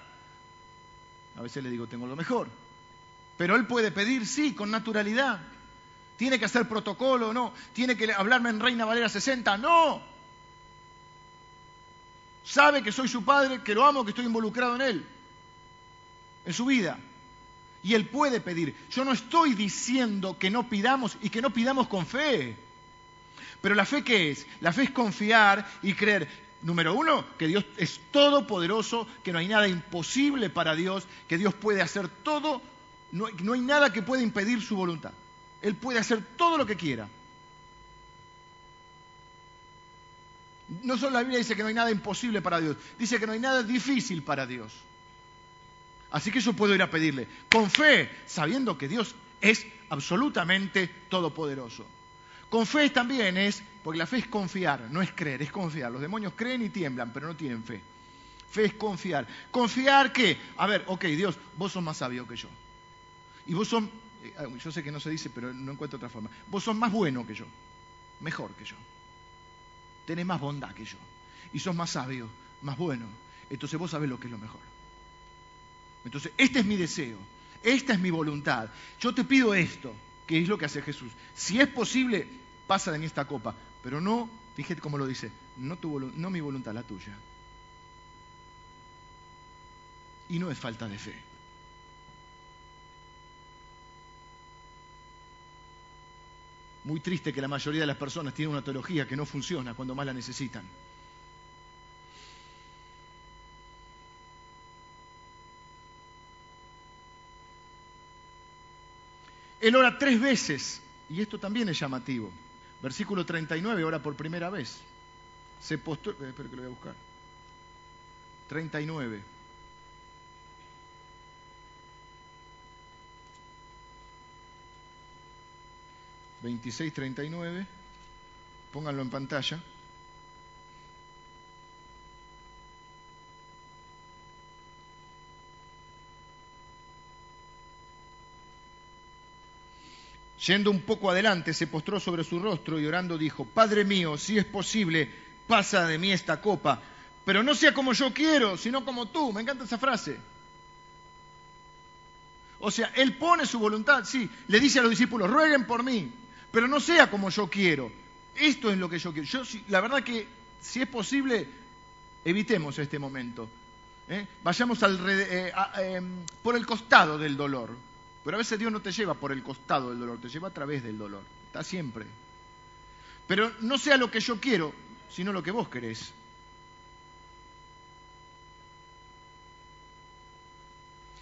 A veces le digo, tengo lo mejor. Pero él puede pedir, sí, con naturalidad. Tiene que hacer protocolo, no. Tiene que hablarme en Reina Valera 60, no. Sabe que soy su padre, que lo amo, que estoy involucrado en él, en su vida. Y él puede pedir. Yo no estoy diciendo que no pidamos y que no pidamos con fe. Pero la fe qué es? La fe es confiar y creer. Número uno, que Dios es todopoderoso, que no hay nada imposible para Dios, que Dios puede hacer todo, no, no hay nada que pueda impedir su voluntad. Él puede hacer todo lo que quiera. No solo la Biblia dice que no hay nada imposible para Dios, dice que no hay nada difícil para Dios. Así que yo puedo ir a pedirle, con fe, sabiendo que Dios es absolutamente todopoderoso. Con fe también es, porque la fe es confiar, no es creer, es confiar. Los demonios creen y tiemblan, pero no tienen fe. Fe es confiar. ¿Confiar qué? A ver, ok, Dios, vos sos más sabio que yo. Y vos sos, yo sé que no se dice, pero no encuentro otra forma. Vos sos más bueno que yo, mejor que yo. Tenés más bondad que yo. Y sos más sabio, más bueno. Entonces vos sabés lo que es lo mejor. Entonces, este es mi deseo, esta es mi voluntad. Yo te pido esto, que es lo que hace Jesús. Si es posible, pasa de mí esta copa, pero no, fíjate cómo lo dice, no, tu, no mi voluntad, la tuya. Y no es falta de fe. Muy triste que la mayoría de las personas tienen una teología que no funciona cuando más la necesitan. Él ora tres veces, y esto también es llamativo. Versículo 39, ora por primera vez. Se postró, eh, espero que lo voy a buscar. 39. Veintiséis, treinta y nueve. Pónganlo en pantalla. Yendo un poco adelante, se postró sobre su rostro y orando dijo, Padre mío, si es posible, pasa de mí esta copa, pero no sea como yo quiero, sino como tú. Me encanta esa frase. O sea, Él pone su voluntad, sí, le dice a los discípulos, rueguen por mí, pero no sea como yo quiero. Esto es lo que yo quiero. La verdad que, si es posible, evitemos este momento. ¿eh? Vayamos eh, em, por el costado del dolor. Pero a veces Dios no te lleva por el costado del dolor, te lleva a través del dolor. Está siempre. Pero no sea lo que yo quiero, sino lo que vos querés.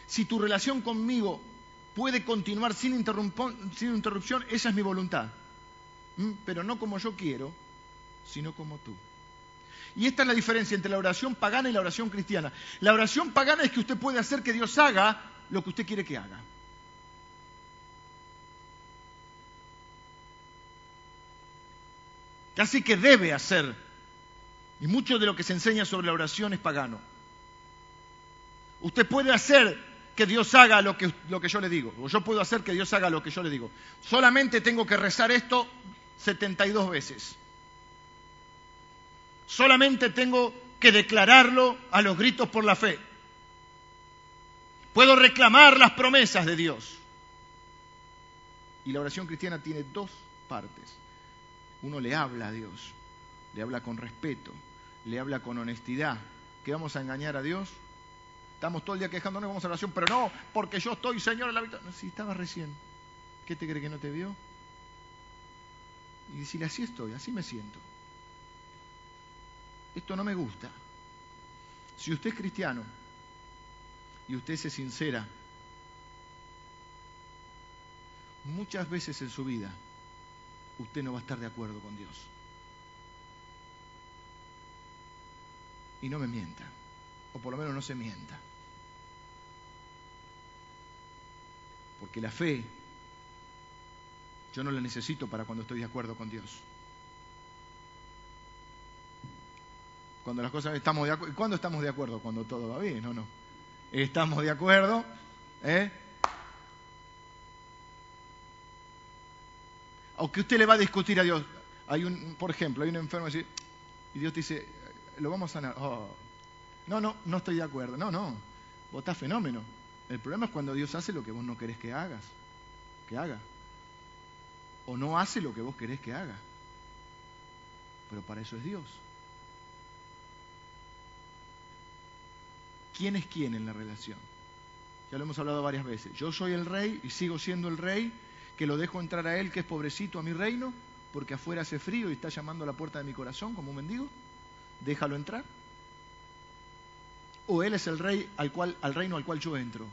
Si tu relación conmigo puede continuar sin, interrupción, esa es mi voluntad. ¿Mm? Pero no como yo quiero, sino como tú. Y esta es la diferencia entre la oración pagana y la oración cristiana. La oración pagana es que usted puede hacer que Dios haga lo que usted quiere que haga. casi que debe hacer. Y mucho de lo que se enseña sobre la oración es pagano. Usted puede hacer que Dios haga lo que, lo que yo le digo, o yo puedo hacer que Dios haga lo que yo le digo. Solamente tengo que rezar esto 72 veces. Solamente tengo que declararlo a los gritos por la fe. Puedo reclamar las promesas de Dios. Y la oración cristiana tiene dos partes. Uno le habla a Dios, le habla con respeto, le habla con honestidad. ¿Que vamos a engañar a Dios? Estamos todo el día quejándonos, vamos a oración, pero no, porque yo estoy, Señor, en la victoria. si estaba recién, ¿qué te cree que no te vio? Y decirle, así estoy, así me siento. Esto no me gusta. Si usted es cristiano y usted es sincera, muchas veces en su vida usted no va a estar de acuerdo con Dios. Y no me mienta, o por lo menos no se mienta. Porque la fe yo no la necesito para cuando estoy de acuerdo con Dios. Cuando las cosas estamos de acuerdo. ¿Cuándo estamos de acuerdo? Cuando todo va bien, ¿o no? Estamos de acuerdo. ¿eh? Aunque usted le va a discutir a Dios. Hay un, por ejemplo, hay un enfermo y Dios dice, lo vamos a sanar. Oh, no, no, no estoy de acuerdo. No, no, vos estás fenómeno. El problema es cuando Dios hace lo que vos no querés que hagas, que haga. O no hace lo que vos querés que haga. Pero para eso es Dios. ¿Quién es quién en la relación? Ya lo hemos hablado varias veces. Yo soy el rey y sigo siendo el rey, que lo dejo entrar a él, que es pobrecito, a mi reino, porque afuera hace frío y está llamando a la puerta de mi corazón como un mendigo. Déjalo entrar. O él es el rey al, cual, al reino al cual yo entro.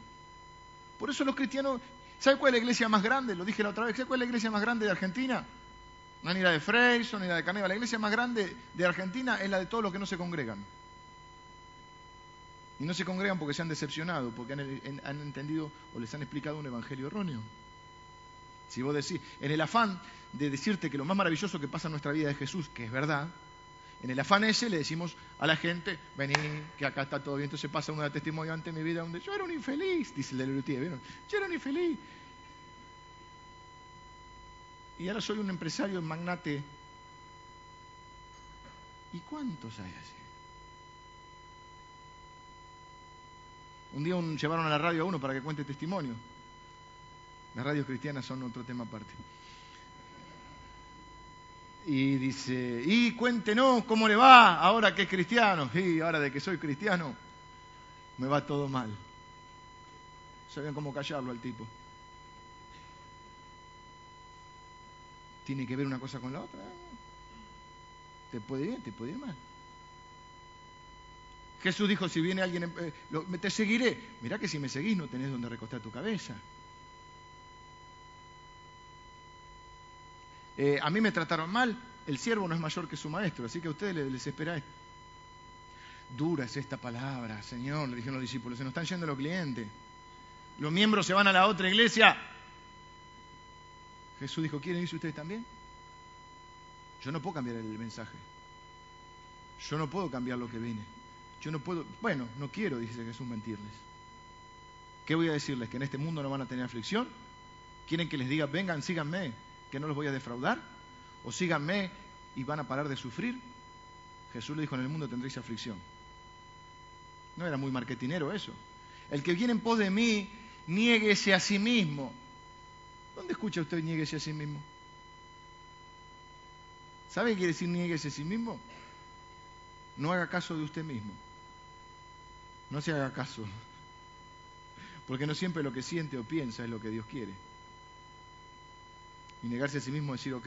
Por eso los cristianos, ¿sabe cuál es la iglesia más grande? Lo dije la otra vez, ¿sabe cuál es la iglesia más grande de Argentina? No es ni la de Freyson ni la de Caneva. La iglesia más grande de Argentina es la de todos los que no se congregan. Y no se congregan porque se han decepcionado, porque han, entendido o les han explicado un evangelio erróneo. Si vos decís, en el afán de decirte que lo más maravilloso que pasa en nuestra vida es Jesús, que es verdad, en el afán ese le decimos a la gente, vení, que acá está todo bien. Entonces pasa uno de testimonio ante mi vida donde yo era un infeliz, dice el de ¿vieron? Yo era un infeliz. Y ahora soy un empresario, un magnate. ¿Y cuántos hay así? Un día llevaron a la radio a uno para que cuente testimonio. Las radios cristianas son otro tema aparte. Y dice, y cuéntenos cómo le va ahora que es cristiano. Y ahora de que soy cristiano, me va todo mal. Sabían cómo callarlo al tipo. Tiene que ver una cosa con la otra. Te puede ir bien, te puede ir mal. Jesús dijo, si viene alguien, eh, te seguiré. Mirá que si me seguís no tenés donde recostar tu cabeza. Eh, a mí me trataron mal, el siervo no es mayor que su maestro, así que a ustedes les, esperáis. Dura es esta palabra, Señor, le dijeron los discípulos, se nos están yendo los clientes. Los miembros se van a la otra iglesia. Jesús dijo, ¿quieren irse ustedes también? Yo no puedo cambiar el mensaje. Yo no puedo cambiar lo que vine. Yo no puedo, bueno, no quiero, dice Jesús, mentirles. ¿Qué voy a decirles? ¿Que en este mundo no van a tener aflicción? ¿Quieren que les diga, vengan, síganme, que no los voy a defraudar? ¿O síganme y van a parar de sufrir? Jesús le dijo, en el mundo tendréis aflicción. No era muy marketinero eso. El que viene en pos de mí, niéguese a sí mismo. ¿Dónde escucha usted niéguese a sí mismo? ¿Sabe qué quiere decir niéguese a sí mismo? No haga caso de usted mismo. No se haga caso. *laughs* Porque no siempre lo que siente o piensa es lo que Dios quiere. Y negarse a sí mismo es decir, ok,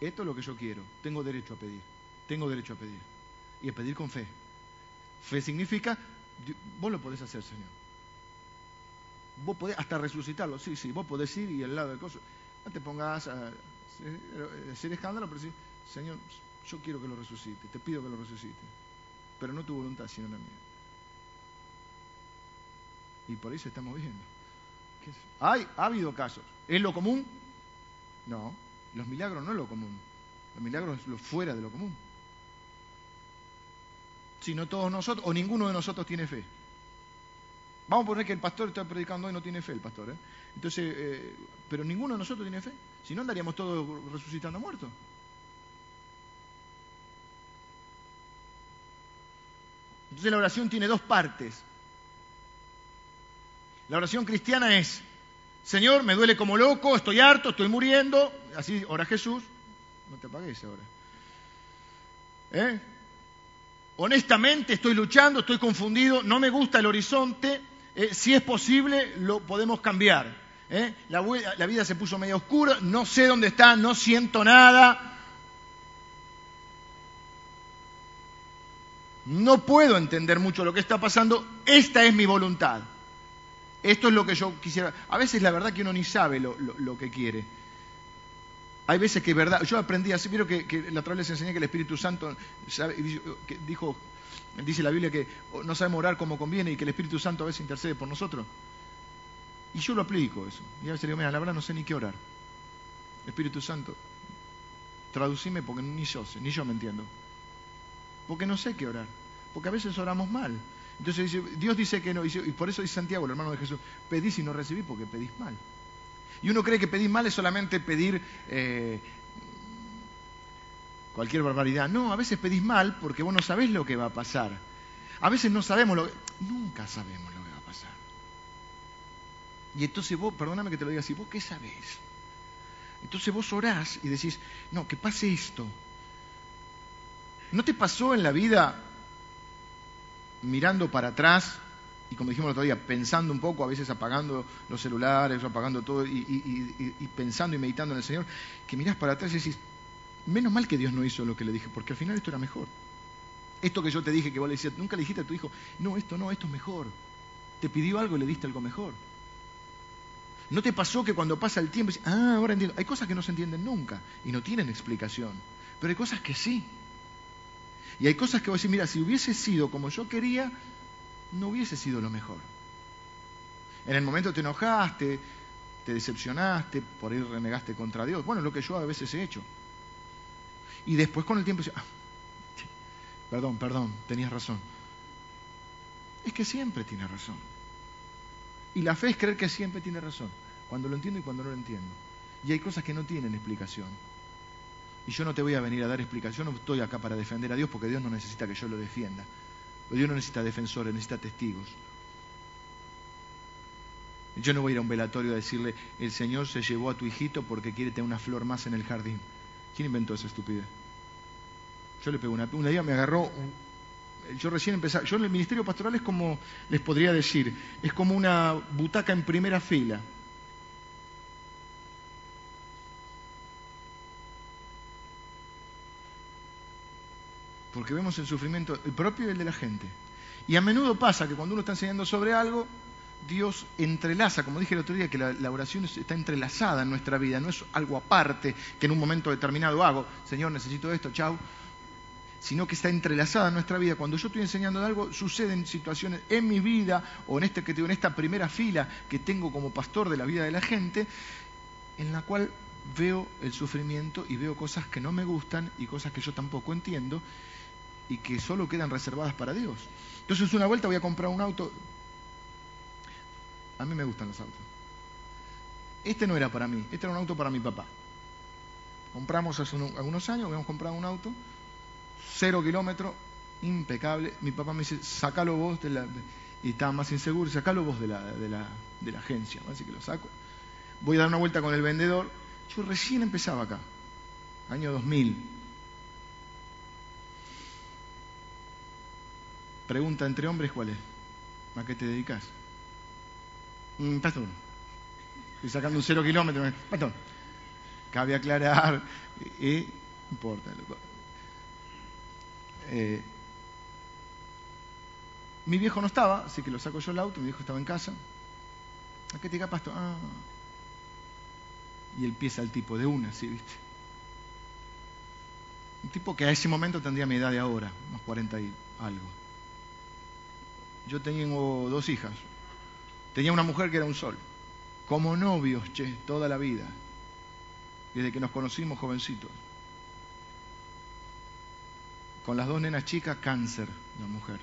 esto es lo que yo quiero, tengo derecho a pedir, tengo derecho a pedir. Y a pedir con fe. Fe significa, vos lo podés hacer, Señor. Vos podés hasta resucitarlo, sí, sí, vos podés ir y al lado del coso. No te pongas a hacer escándalo, pero sí, Señor, yo quiero que lo resucite, te pido que lo resucite. Pero no tu voluntad, sino la mía. Y por eso estamos viendo. ¿Hay? Ha habido casos. ¿Es lo común? No. Los milagros no es lo común. Los milagros es lo fuera de lo común. Si no todos nosotros, o ninguno de nosotros tiene fe. Vamos a poner que el pastor está predicando hoy no tiene fe, el pastor. ¿eh? Entonces, eh, pero ninguno de nosotros tiene fe. Si no, andaríamos todos resucitando muertos. Entonces la oración tiene dos partes. La oración cristiana es, Señor, me duele como loco, estoy harto, estoy muriendo. Así ora Jesús. No te apagues ahora. ¿Eh? Honestamente estoy luchando, estoy confundido, no me gusta el horizonte. Eh, si es posible, lo podemos cambiar. ¿eh? La, la vida se puso medio oscura, no sé dónde está, no siento nada. No puedo entender mucho lo que está pasando. Esta es mi voluntad. Esto es lo que yo quisiera. A veces la verdad que uno ni sabe lo, que quiere. Hay veces que verdad. Yo aprendí así, vieron que, la otra vez les enseñé que el Espíritu Santo dijo, dice la Biblia que no sabemos orar como conviene y que el Espíritu Santo a veces intercede por nosotros. Y yo lo aplico eso. Y a veces digo, mira, la verdad no sé ni qué orar. Espíritu Santo, traducime porque ni yo sé, ni yo me entiendo. Porque no sé qué orar. Porque a veces oramos mal. Entonces Dios dice que no, y por eso dice Santiago, el hermano de Jesús, pedís y no recibís porque pedís mal. Y uno cree que pedir mal es solamente pedir eh, cualquier barbaridad. No, a veces pedís mal porque vos no sabés lo que va a pasar. A veces no sabemos lo que... Nunca sabemos lo que va a pasar. Y entonces vos, perdóname que te lo diga así, vos qué sabés. Entonces vos orás y decís, no, que pase esto. ¿No te pasó en la vida mirando para atrás y como dijimos el otro día, pensando un poco, a veces apagando los celulares, apagando todo y, pensando y meditando en el Señor, que mirás para atrás y decís, menos mal que Dios no hizo lo que le dije, porque al final esto era mejor. Esto que yo te dije, que vos le decías, nunca le dijiste a tu hijo, no, esto no, esto es mejor. Te pidió algo y le diste algo mejor. ¿No te pasó que cuando pasa el tiempo, ah, ahora entiendo, hay cosas que no se entienden nunca y no tienen explicación, pero hay cosas que sí. Y hay cosas que vos decís, mira, si hubiese sido como yo quería, no hubiese sido lo mejor. En el momento te enojaste, te decepcionaste, por ahí renegaste contra Dios. Bueno, lo que yo a veces he hecho. Y después con el tiempo, ah, perdón, perdón, tenías razón. Es que siempre tiene razón. Y la fe es creer que siempre tiene razón, cuando lo entiendo y cuando no lo entiendo. Y hay cosas que no tienen explicación. Y yo no te voy a venir a dar explicación, no estoy acá para defender a Dios porque Dios no necesita que yo lo defienda. Dios no necesita defensores, necesita testigos. Yo no voy a ir a un velatorio a decirle, el Señor se llevó a tu hijito porque quiere tener una flor más en el jardín. ¿Quién inventó esa estupidez? Yo le pego una... Un día me agarró... yo recién empecé... Yo en el ministerio pastoral es como, les podría decir, es como una butaca en primera fila. Porque vemos el sufrimiento, el propio y el de la gente. Y a menudo pasa que cuando uno está enseñando sobre algo, Dios entrelaza, como dije el otro día, que la, oración está entrelazada en nuestra vida, no es algo aparte que en un momento determinado hago, Señor, necesito esto, chau, sino que está entrelazada en nuestra vida. Cuando yo estoy enseñando algo, suceden situaciones en mi vida o en, este, que en esta primera fila que tengo como pastor de la vida de la gente, en la cual veo el sufrimiento y veo cosas que no me gustan y cosas que yo tampoco entiendo y que solo quedan reservadas para Dios. Entonces una vuelta voy a comprar un auto. A mí me gustan los autos. Este no era para mí, este era un auto para mi papá. Compramos hace algunos años, habíamos comprado un auto, cero kilómetros, impecable. Mi papá me dice, sacalo vos de la... Y estaba más inseguro, sacalo vos de la, de la, de la agencia. Así que lo saco. Voy a dar una vuelta con el vendedor. Yo recién empezaba acá, año 2000. Pregunta entre hombres, ¿cuál es? ¿A qué te dedicas? Mm, pastor. Estoy sacando un cero kilómetro. Pastor. Cabe aclarar, y, importa. Eh, mi viejo no estaba, así que lo saco yo el auto, mi viejo estaba en casa. ¿A qué te dedicas, pastor? Ah. Y empieza el tipo de una, ¿sí viste? Un tipo que a ese momento tendría mi edad de ahora, unos 40 y algo. Yo tengo dos hijas. Tenía una mujer que era un sol. Como novios, che, toda la vida. Desde que nos conocimos jovencitos. Con las dos nenas chicas, cáncer, la mujer.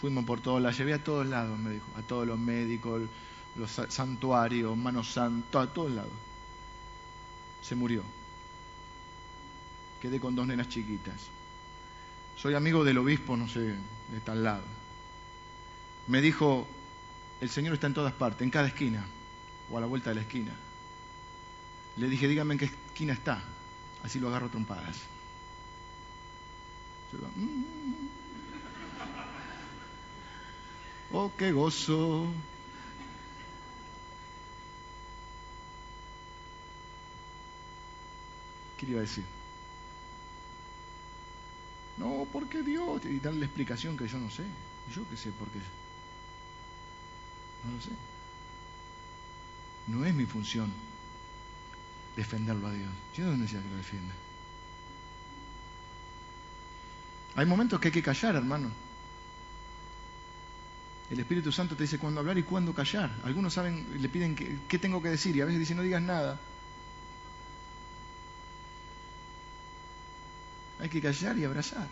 Fuimos por todos, la llevé a todos lados, me dijo, a todos los médicos, los santuarios, manos santos, a todos lados. Se murió. Quedé con dos nenas chiquitas. Soy amigo del obispo, no sé, de tal lado. Me dijo, el Señor está en todas partes, en cada esquina, o a la vuelta de la esquina. Le dije, dígame en qué esquina está, así lo agarro trompadas. Mm, mm, mm". Oh, qué gozo. ¿Qué iba a decir? No, porque Dios. Y darle la explicación que yo no sé. Yo qué sé por qué. No lo sé. No es mi función defenderlo a Dios. Yo no necesito que lo defienda. Hay momentos que hay que callar, hermano. El Espíritu Santo te dice cuándo hablar y cuándo callar. Algunos saben, le piden qué tengo que decir y a veces dicen no digas nada. Hay que callar y abrazar.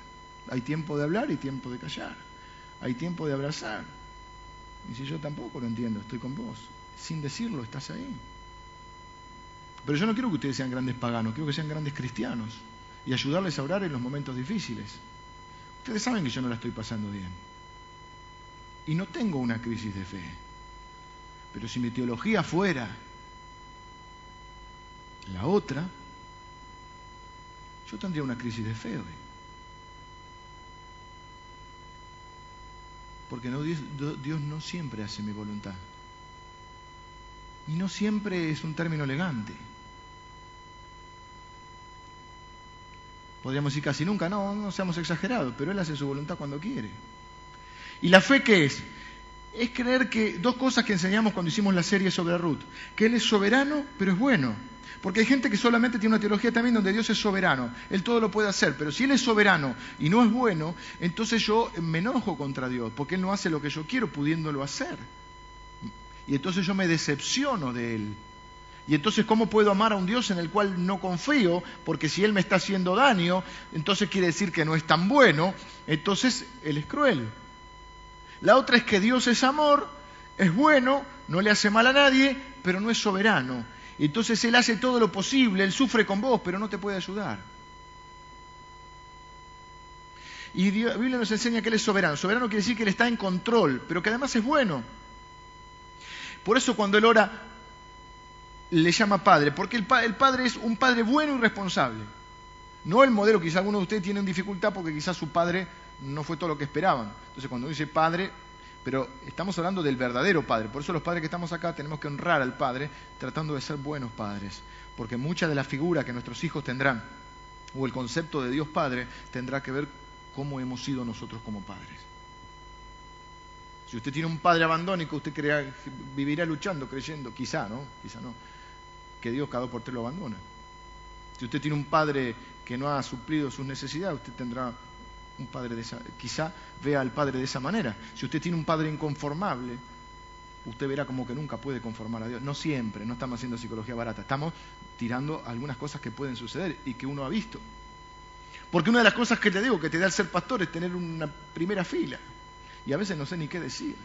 Hay tiempo de hablar y tiempo de callar. Hay tiempo de abrazar. Y si yo tampoco lo entiendo, estoy con vos. Sin decirlo, estás ahí. Pero yo no quiero que ustedes sean grandes paganos, quiero que sean grandes cristianos y ayudarles a orar en los momentos difíciles. Ustedes saben que yo no la estoy pasando bien y no tengo una crisis de fe. Pero si mi teología fuera la otra, yo tendría una crisis de fe hoy. Porque Dios, Dios no siempre hace mi voluntad. Y no siempre es un término elegante. Podríamos decir casi nunca, no, no seamos exagerados, pero Él hace su voluntad cuando quiere. ¿Y la fe qué es? Es creer que dos cosas que enseñamos cuando hicimos la serie sobre Ruth, que Él es soberano, pero es bueno. Porque hay gente que solamente tiene una teología también donde Dios es soberano, Él todo lo puede hacer, pero si Él es soberano y no es bueno, entonces yo me enojo contra Dios, porque Él no hace lo que yo quiero pudiéndolo hacer. Y entonces yo me decepciono de Él. Y entonces, ¿cómo puedo amar a un Dios en el cual no confío? Porque si Él me está haciendo daño, entonces quiere decir que no es tan bueno, entonces Él es cruel. La otra es que Dios es amor, es bueno, no le hace mal a nadie, pero no es soberano. Entonces Él hace todo lo posible, Él sufre con vos, pero no te puede ayudar. Y la Biblia nos enseña que Él es soberano. Soberano quiere decir que Él está en control, pero que además es bueno. Por eso cuando Él ora, le llama Padre, porque el, el Padre es un Padre bueno y responsable. No el modelo, quizá algunos de ustedes tienen dificultad porque quizás su Padre no fue todo lo que esperaban. Entonces cuando dice padre, pero estamos hablando del verdadero padre. Por eso los padres que estamos acá tenemos que honrar al padre tratando de ser buenos padres. Porque mucha de la figura que nuestros hijos tendrán, o el concepto de Dios Padre, tendrá que ver cómo hemos sido nosotros como padres. Si usted tiene un padre abandónico, usted crea, vivirá luchando, creyendo, quizá, ¿no? Quizá no, que Dios cada dos por tres lo abandona. Si usted tiene un padre que no ha suplido sus necesidades, usted tendrá un padre de esa, quizá vea al padre de esa manera. Si usted tiene un padre inconformable, usted verá como que nunca puede conformar a Dios. No siempre, no estamos haciendo psicología barata, estamos tirando algunas cosas que pueden suceder y que uno ha visto. Porque una de las cosas que te digo que te da el ser pastor es tener una primera fila. Y a veces no sé ni qué decir.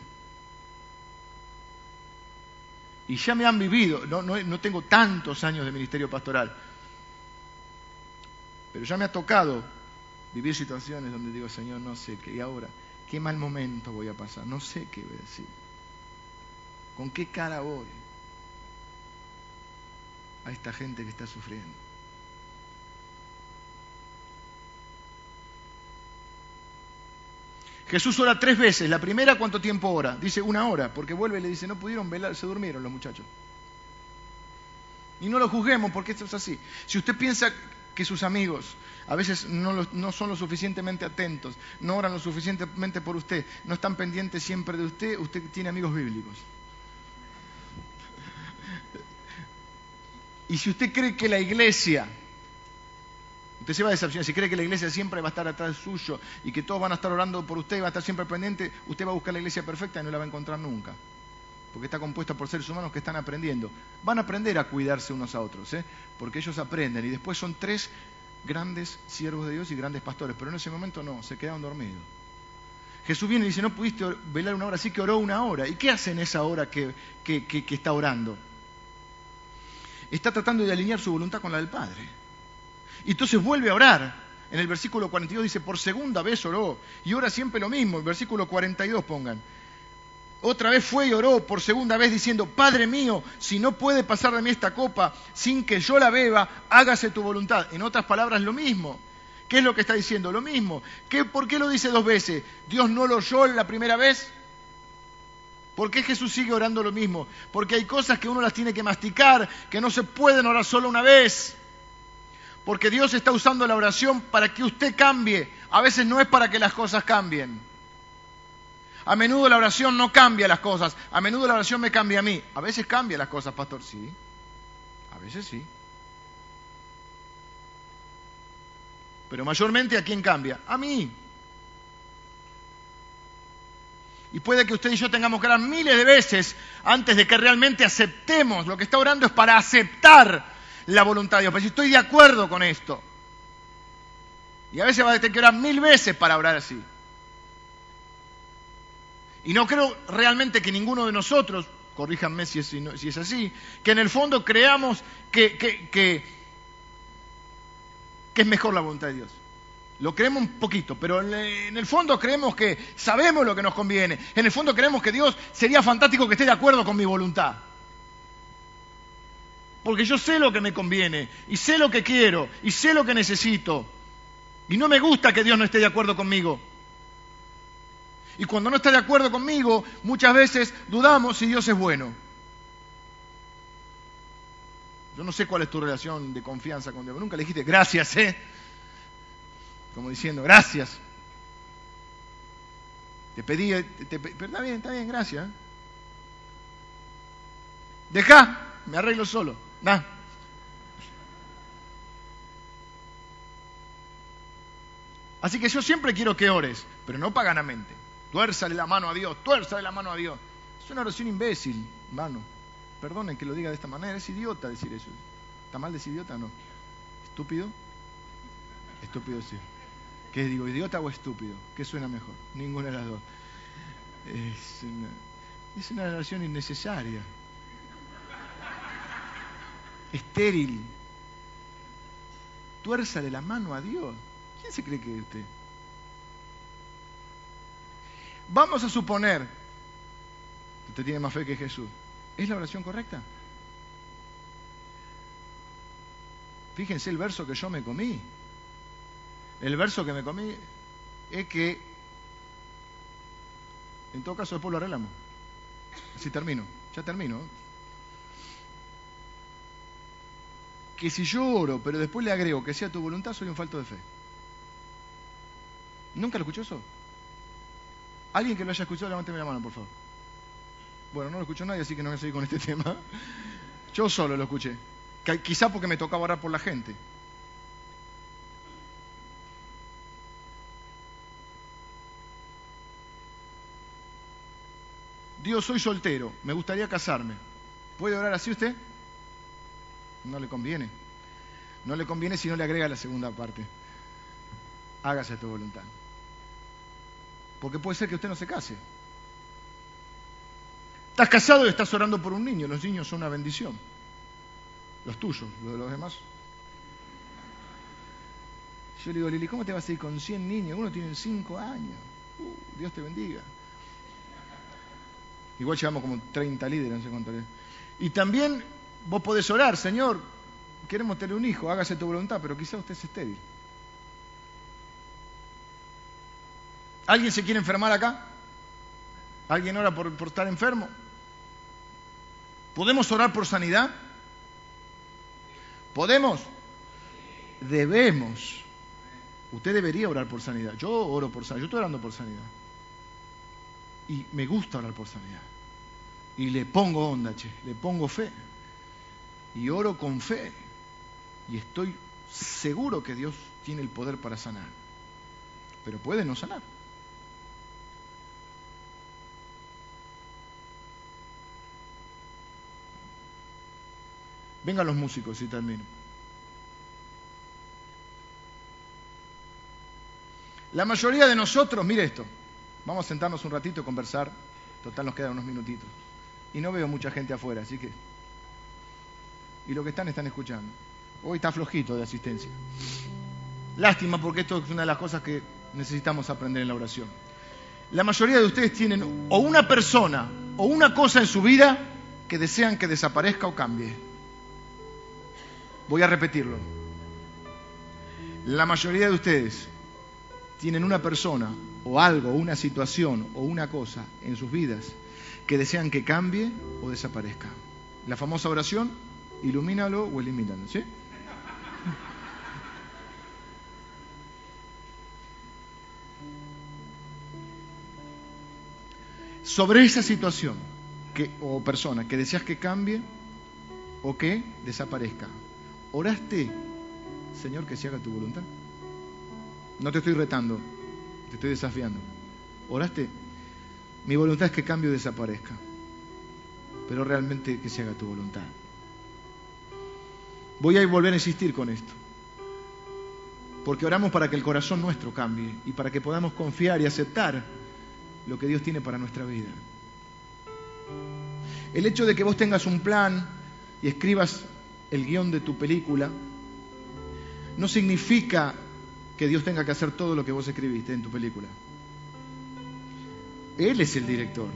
Y ya me han vivido, no, no, no tengo tantos años de ministerio pastoral, pero ya me ha tocado vivir situaciones donde digo, Señor, no sé qué, y ahora, qué mal momento voy a pasar, no sé qué voy a decir, con qué cara voy a esta gente que está sufriendo. Jesús ora tres veces. La primera, ¿cuánto tiempo ora? Dice una hora, porque vuelve y le dice, no pudieron velar, se durmieron los muchachos. Y no lo juzguemos porque esto es así. Si usted piensa que sus amigos a veces no, son lo suficientemente atentos, no oran lo suficientemente por usted, no están pendientes siempre de usted, usted tiene amigos bíblicos. Y si usted cree que la iglesia, usted se va a decepcionar, si cree que la iglesia siempre va a estar atrás suyo y que todos van a estar orando por usted y va a estar siempre pendiente, usted va a buscar la iglesia perfecta y no la va a encontrar nunca porque está compuesta por seres humanos que están aprendiendo. Van a aprender a cuidarse unos a otros, ¿eh? porque ellos aprenden. Y después son tres grandes siervos de Dios y grandes pastores, pero en ese momento no, se quedaron dormidos. Jesús viene y dice, no pudiste velar una hora, así que oró una hora. ¿Y qué hace en esa hora que, está orando? Está tratando de alinear su voluntad con la del Padre. Y entonces vuelve a orar. En el versículo 42 dice, por segunda vez oró. Y ora siempre lo mismo. El versículo 42 pongan. Otra vez fue y oró por segunda vez diciendo, Padre mío, si no puede pasar de mí esta copa sin que yo la beba, hágase tu voluntad. En otras palabras, lo mismo. ¿Qué es lo que está diciendo? Lo mismo. ¿Qué, ¿Por qué lo dice dos veces? ¿Dios no lo oyó la primera vez? ¿Por qué Jesús sigue orando lo mismo? Porque hay cosas que uno las tiene que masticar, que no se pueden orar solo una vez. Porque Dios está usando la oración para que usted cambie. A veces no es para que las cosas cambien. A menudo la oración no cambia las cosas. A menudo la oración me cambia a mí. A veces cambia las cosas, pastor. Sí. A veces sí. Pero mayormente a quién cambia? A mí. Y puede que usted y yo tengamos que orar miles de veces antes de que realmente aceptemos. Lo que está orando es para aceptar la voluntad de Dios. Pero si estoy de acuerdo con esto. Y a veces va a tener que orar mil veces para orar así. Y no creo realmente que ninguno de nosotros, corríjanme si es, si es así, que en el fondo creamos que, que, que, es mejor la voluntad de Dios. Lo creemos un poquito, pero en el fondo creemos que sabemos lo que nos conviene. En el fondo creemos que Dios sería fantástico que esté de acuerdo con mi voluntad. Porque yo sé lo que me conviene, y sé lo que quiero, y sé lo que necesito. Y no me gusta que Dios no esté de acuerdo conmigo. Y cuando no está de acuerdo conmigo, muchas veces dudamos si Dios es bueno. Yo no sé cuál es tu relación de confianza con Dios. Nunca le dijiste gracias, ¿eh? Como diciendo, gracias. Te pedí, te, pero está bien, está bien, gracias. Deja, me arreglo solo. Da. Así que yo siempre quiero que ores, pero no paganamente. Tuérzale la mano a Dios, tuérzale la mano a Dios. Es una oración imbécil, hermano. Perdonen que lo diga de esta manera, es idiota decir eso. ¿Está mal decir idiota? No. ¿Estúpido? Estúpido sí. ¿Qué digo, idiota o estúpido? ¿Qué suena mejor? Ninguna de las dos. Es una, es una oración innecesaria. Estéril. Tuérzale la mano a Dios. ¿Quién se cree que es usted? Vamos a suponer que usted tiene más fe que Jesús. ¿Es la oración correcta? Fíjense el verso que yo me comí. El verso que me comí es que, en todo caso, después lo arreglamos. Así termino, ya termino. Que si yo oro, pero después le agrego que sea tu voluntad, soy un falto de fe. ¿Nunca lo escuchó eso? Alguien que lo haya escuchado, levánteme la mano, por favor. Bueno, no lo escuchó nadie, así que no voy a seguir con este *laughs* tema. Yo solo lo escuché. Quizá porque me tocaba orar por la gente. Dios, soy soltero, me gustaría casarme. ¿Puede orar así usted? No le conviene. No le conviene si no le agrega la segunda parte. Hágase tu voluntad. Porque puede ser que usted no se case. Estás casado y estás orando por un niño. Los niños son una bendición. Los tuyos, los de los demás. Yo le digo, Lili, ¿cómo te vas a ir con 100 niños? Uno tiene 5 años. Uh, Dios te bendiga. Igual llevamos como 30 líderes, no sé cuánto. Y también vos podés orar, Señor, queremos tener un hijo, hágase tu voluntad, pero quizá usted es estéril. ¿Alguien se quiere enfermar acá? ¿Alguien ora por, estar enfermo? ¿Podemos orar por sanidad? ¿Podemos? Debemos. Usted debería orar por sanidad. Yo oro por sanidad. Yo estoy orando por sanidad. Y me gusta orar por sanidad. Y le pongo onda, che. Le pongo fe. Y oro con fe. Y estoy seguro que Dios tiene el poder para sanar. Pero puede no sanar. Vengan los músicos y termino. La mayoría de nosotros, mire esto, Vamos a sentarnos un ratito y conversar. Total, nos quedan unos minutitos. Y no veo mucha gente afuera, así que... Y lo que están, están escuchando. Hoy está flojito de asistencia. Lástima porque esto es una de las cosas que necesitamos aprender en la oración. La mayoría de ustedes tienen o una persona o una cosa en su vida que desean que desaparezca o cambie. Voy a repetirlo. La mayoría de ustedes tienen una persona o algo, una situación o una cosa en sus vidas que desean que cambie o desaparezca. La famosa oración, ilumínalo o elimínalo, ¿sí? Sobre esa situación o persona que deseas que cambie o que desaparezca, ¿oraste, Señor, que se haga tu voluntad? No te estoy retando, te estoy desafiando. ¿Oraste? Mi voluntad es que cambie o desaparezca, pero realmente que se haga tu voluntad. Voy a volver a insistir con esto, porque oramos para que el corazón nuestro cambie y para que podamos confiar y aceptar lo que Dios tiene para nuestra vida. El hecho de que vos tengas un plan y escribas el guion de tu película no significa que Dios tenga que hacer todo lo que vos escribiste en tu película. Él es el director.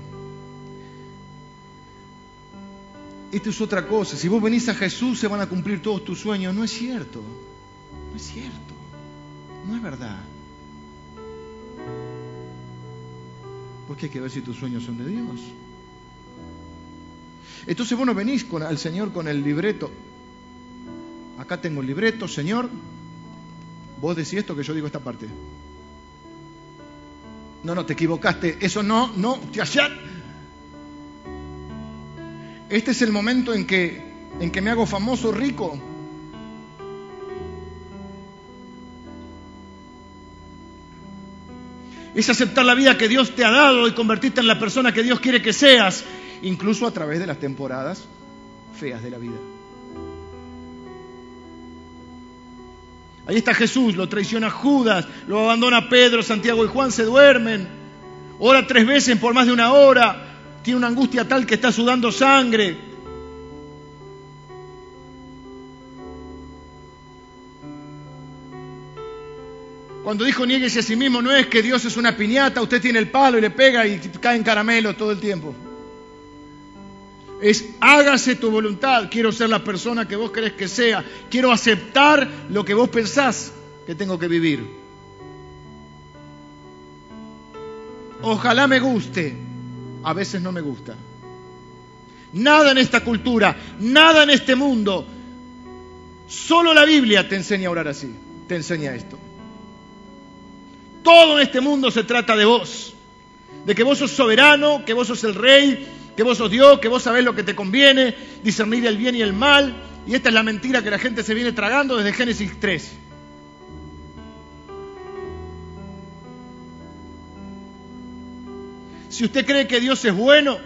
Esto es otra cosa. Si vos venís a Jesús se van a cumplir todos tus sueños. No es cierto. No es cierto. No es verdad. Porque hay que ver si tus sueños son de Dios. Entonces vos no venís con, al Señor con el libreto. Acá tengo el libreto, Señor. Vos decís esto que yo digo esta parte. No, no, te equivocaste. Eso no, no. Este es el momento en que, en que me hago famoso, rico. Es aceptar la vida que Dios te ha dado y convertirte en la persona que Dios quiere que seas, incluso a través de las temporadas feas de la vida. Ahí está Jesús, lo traiciona Judas, lo abandona Pedro, Santiago y Juan, se duermen. Ora tres veces por más de una hora, tiene una angustia tal que está sudando sangre. Cuando dijo nieguese a sí mismo, no es que Dios es una piñata, usted tiene el palo y le pega y cae en caramelo todo el tiempo. Es hágase tu voluntad, quiero ser la persona que vos querés que sea, quiero aceptar lo que vos pensás que tengo que vivir. Ojalá me guste, a veces no me gusta. Nada en esta cultura, nada en este mundo, solo la Biblia te enseña a orar así, te enseña esto. Todo en este mundo se trata de vos, de que vos sos soberano, que vos sos el rey, que vos sos Dios, que vos sabés lo que te conviene, discernir el bien y el mal. Y esta es la mentira que la gente se viene tragando desde Génesis 3. Si usted cree que Dios es bueno,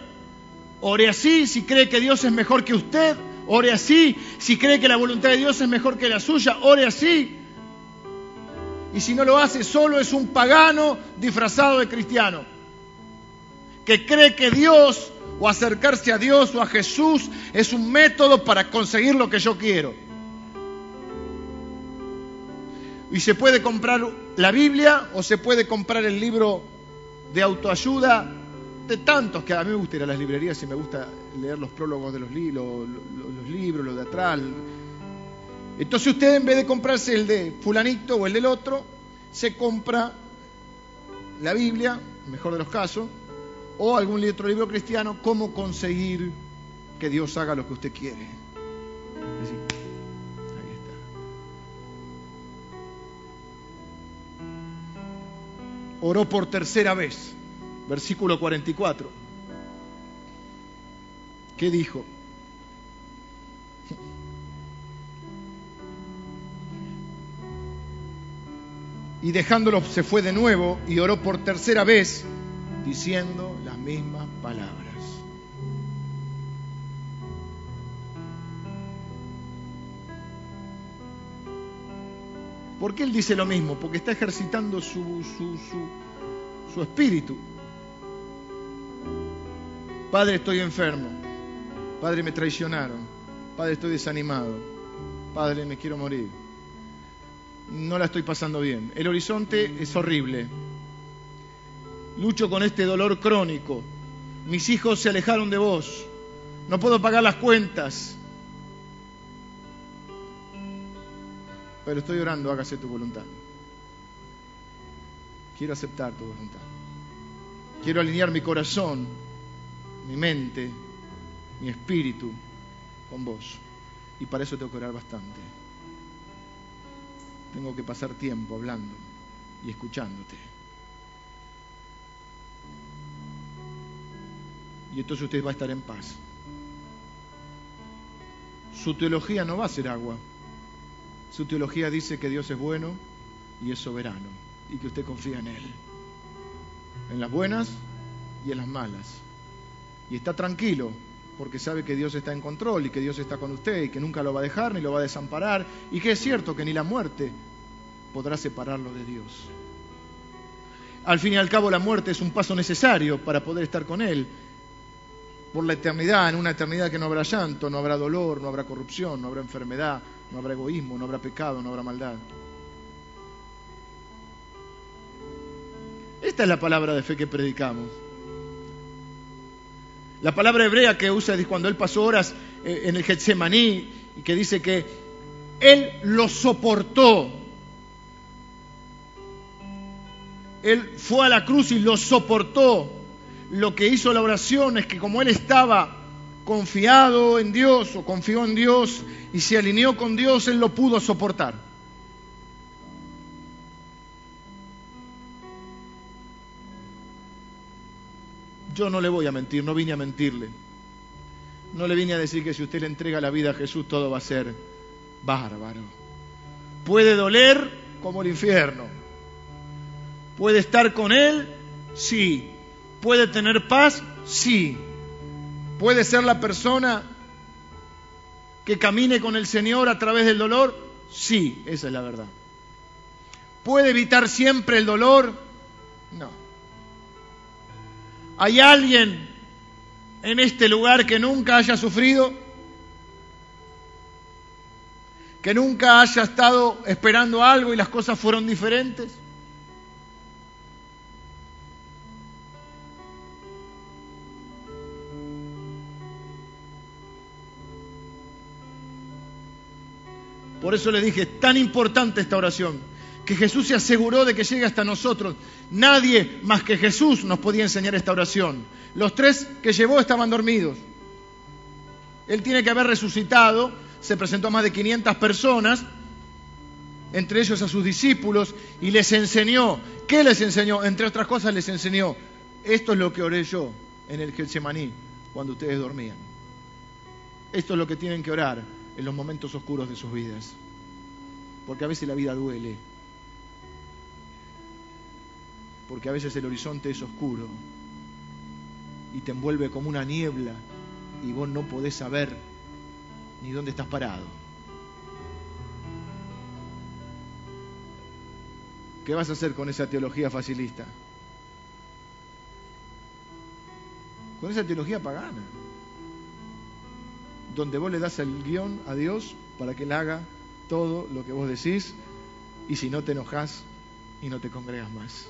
ore así. Si cree que Dios es mejor que usted, ore así. Si cree que la voluntad de Dios es mejor que la suya, ore así. Y si no lo hace, solo es un pagano disfrazado de cristiano, que cree que Dios o acercarse a Dios o a Jesús es un método para conseguir lo que yo quiero. Y se puede comprar la Biblia o se puede comprar el libro de autoayuda de tantos que a mí me gusta ir a las librerías y me gusta leer los prólogos de los, los libros, los de atrás, entonces usted en vez de comprarse el de fulanito o el del otro, se compra la Biblia, mejor de los casos, o algún otro libro cristiano, cómo conseguir que Dios haga lo que usted quiere. ahí está. Oró por tercera vez, versículo 44. ¿Qué dijo? y dejándolo se fue de nuevo y oró por tercera vez diciendo las mismas palabras. ¿Por qué él dice lo mismo? Porque está ejercitando su, su, su espíritu. Padre, estoy enfermo. Padre, me traicionaron. Padre, estoy desanimado. Padre, me quiero morir. No la estoy pasando bien. El horizonte es horrible. Lucho con este dolor crónico. Mis hijos se alejaron de vos. No puedo pagar las cuentas. Pero estoy orando, hágase tu voluntad. Quiero aceptar tu voluntad. Quiero alinear mi corazón, mi mente, mi espíritu con vos. Y para eso tengo que orar bastante. Tengo que pasar tiempo hablando y escuchándote. Y entonces usted va a estar en paz. Su teología no va a ser agua. Su teología dice que Dios es bueno y es soberano y que usted confía en Él. En las buenas y en las malas. Y está tranquilo porque sabe que Dios está en control y que Dios está con usted y que nunca lo va a dejar ni lo va a desamparar y que es cierto que ni la muerte podrá separarlo de Dios. Al fin y al cabo la muerte es un paso necesario para poder estar con Él por la eternidad, en una eternidad que no habrá llanto, no habrá dolor, no habrá corrupción, no habrá enfermedad, no habrá egoísmo, no habrá pecado, no habrá maldad. Esta es la palabra de fe que predicamos. La palabra hebrea que usa cuando él pasó horas eh, en el Getsemaní y que dice que él lo soportó. Él fue a la cruz y lo soportó. Lo que hizo la oración es que como él estaba confiado en Dios o confió en Dios y se alineó con Dios, él lo pudo soportar. Yo no le voy a mentir, no vine a mentirle. No le vine a decir que si usted le entrega la vida a Jesús todo va a ser bárbaro. Puede doler como el infierno. Puede estar con Él, sí. Puede tener paz, sí. Puede ser la persona que camine con el Señor a través del dolor, sí, esa es la verdad. ¿Puede evitar siempre el dolor? No. ¿Hay alguien en este lugar que nunca haya sufrido? ¿Que nunca haya estado esperando algo y las cosas fueron diferentes? Por eso le dije, tan importante esta oración que Jesús se aseguró de que llegue hasta nosotros. Nadie más que Jesús nos podía enseñar esta oración. Los tres que llevó estaban dormidos. Él tiene que haber resucitado, se presentó a más de 500 personas, entre ellos a sus discípulos, y les enseñó. ¿Qué les enseñó? Entre otras cosas les enseñó, esto es lo que oré yo en el Getsemaní cuando ustedes dormían. Esto es lo que tienen que orar en los momentos oscuros de sus vidas. Porque a veces la vida duele, porque a veces el horizonte es oscuro y te envuelve como una niebla y vos no podés saber ni dónde estás parado. ¿Qué vas a hacer con esa teología facilista? Con esa teología pagana, donde vos le das el guion a Dios para que Él haga todo lo que vos decís y si no te enojas y no te congregas más.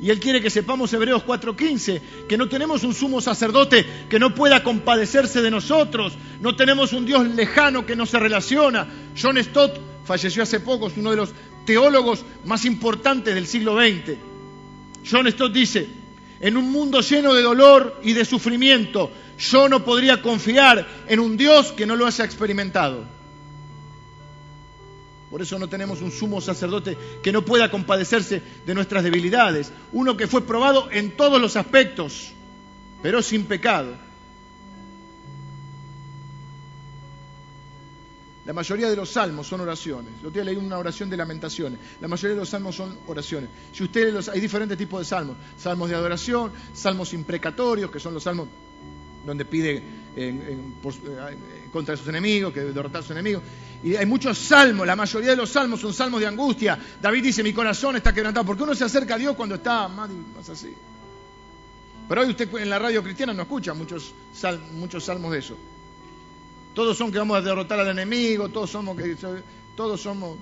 Y Él quiere que sepamos Hebreos 4:15, que no tenemos un sumo sacerdote que no pueda compadecerse de nosotros, no tenemos un Dios lejano que no se relaciona. John Stott falleció hace poco, es uno de los teólogos más importantes del siglo XX. John Stott dice, en un mundo lleno de dolor y de sufrimiento, yo no podría confiar en un Dios que no lo haya experimentado. Por eso no tenemos un sumo sacerdote que no pueda compadecerse de nuestras debilidades. Uno que fue probado en todos los aspectos, pero sin pecado. La mayoría de los salmos son oraciones. Yo te leí una oración de lamentaciones. La mayoría de los salmos son oraciones. Si ustedes los, hay diferentes tipos de salmos. Salmos de adoración, salmos imprecatorios, que son los salmos donde pide contra sus enemigos, que derrotar a sus enemigos. Y hay muchos salmos, la mayoría de los salmos son salmos de angustia. David dice, mi corazón está quebrantado. Porque uno se acerca a Dios cuando está más, más así. Pero hoy usted en la radio cristiana no escucha muchos, muchos salmos de eso. Todos son que vamos a derrotar al enemigo, todos somos que todos somos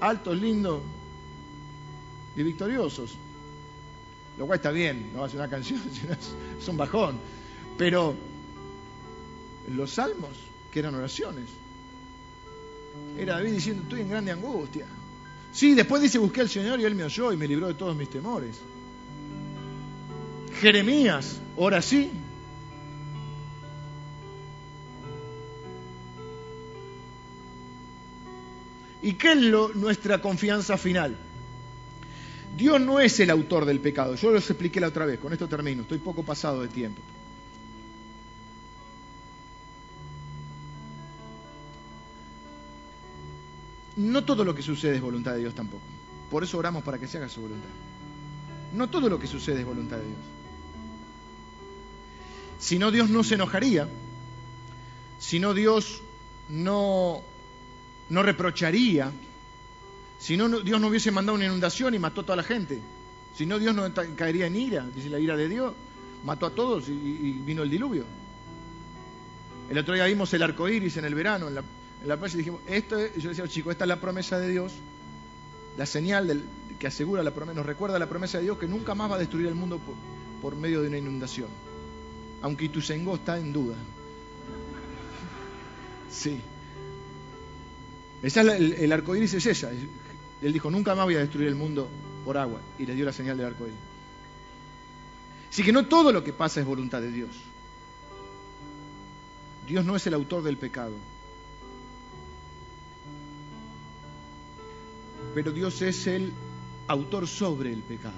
altos, lindos y victoriosos. Lo cual está bien, no ser una canción, *laughs* es un bajón. Pero los salmos, que eran oraciones, era David diciendo, estoy en grande angustia. Sí, después dice, busqué al Señor y Él me oyó y me libró de todos mis temores. Jeremías, ora sí, ¿Y qué es nuestra confianza final? Dios no es el autor del pecado. Yo los expliqué la otra vez, con esto termino, estoy poco pasado de tiempo. No todo lo que sucede es voluntad de Dios tampoco. Por eso oramos para que se haga su voluntad. No todo lo que sucede es voluntad de Dios. Si no, Dios no se enojaría. Si no, Dios no no reprocharía. Si no, Dios no hubiese mandado una inundación y mató a toda la gente. Si no, Dios no caería en ira, dice la ira de Dios. Mató a todos y, vino el diluvio. El otro día vimos el arco iris en el verano, en la, playa, y dijimos, esto yo decía, chicos, esta es la promesa de Dios, la señal del, que asegura la promesa, nos recuerda la promesa de Dios que nunca más va a destruir el mundo por, por medio de una inundación. Aunque Ituzaingó está en duda. Sí. Esa el, arco iris es esa. Él dijo, nunca más voy a destruir el mundo por agua. Y le dio la señal del arco iris. Así que no todo lo que pasa es voluntad de Dios. Dios no es el autor del pecado. Pero Dios es el autor sobre el pecado.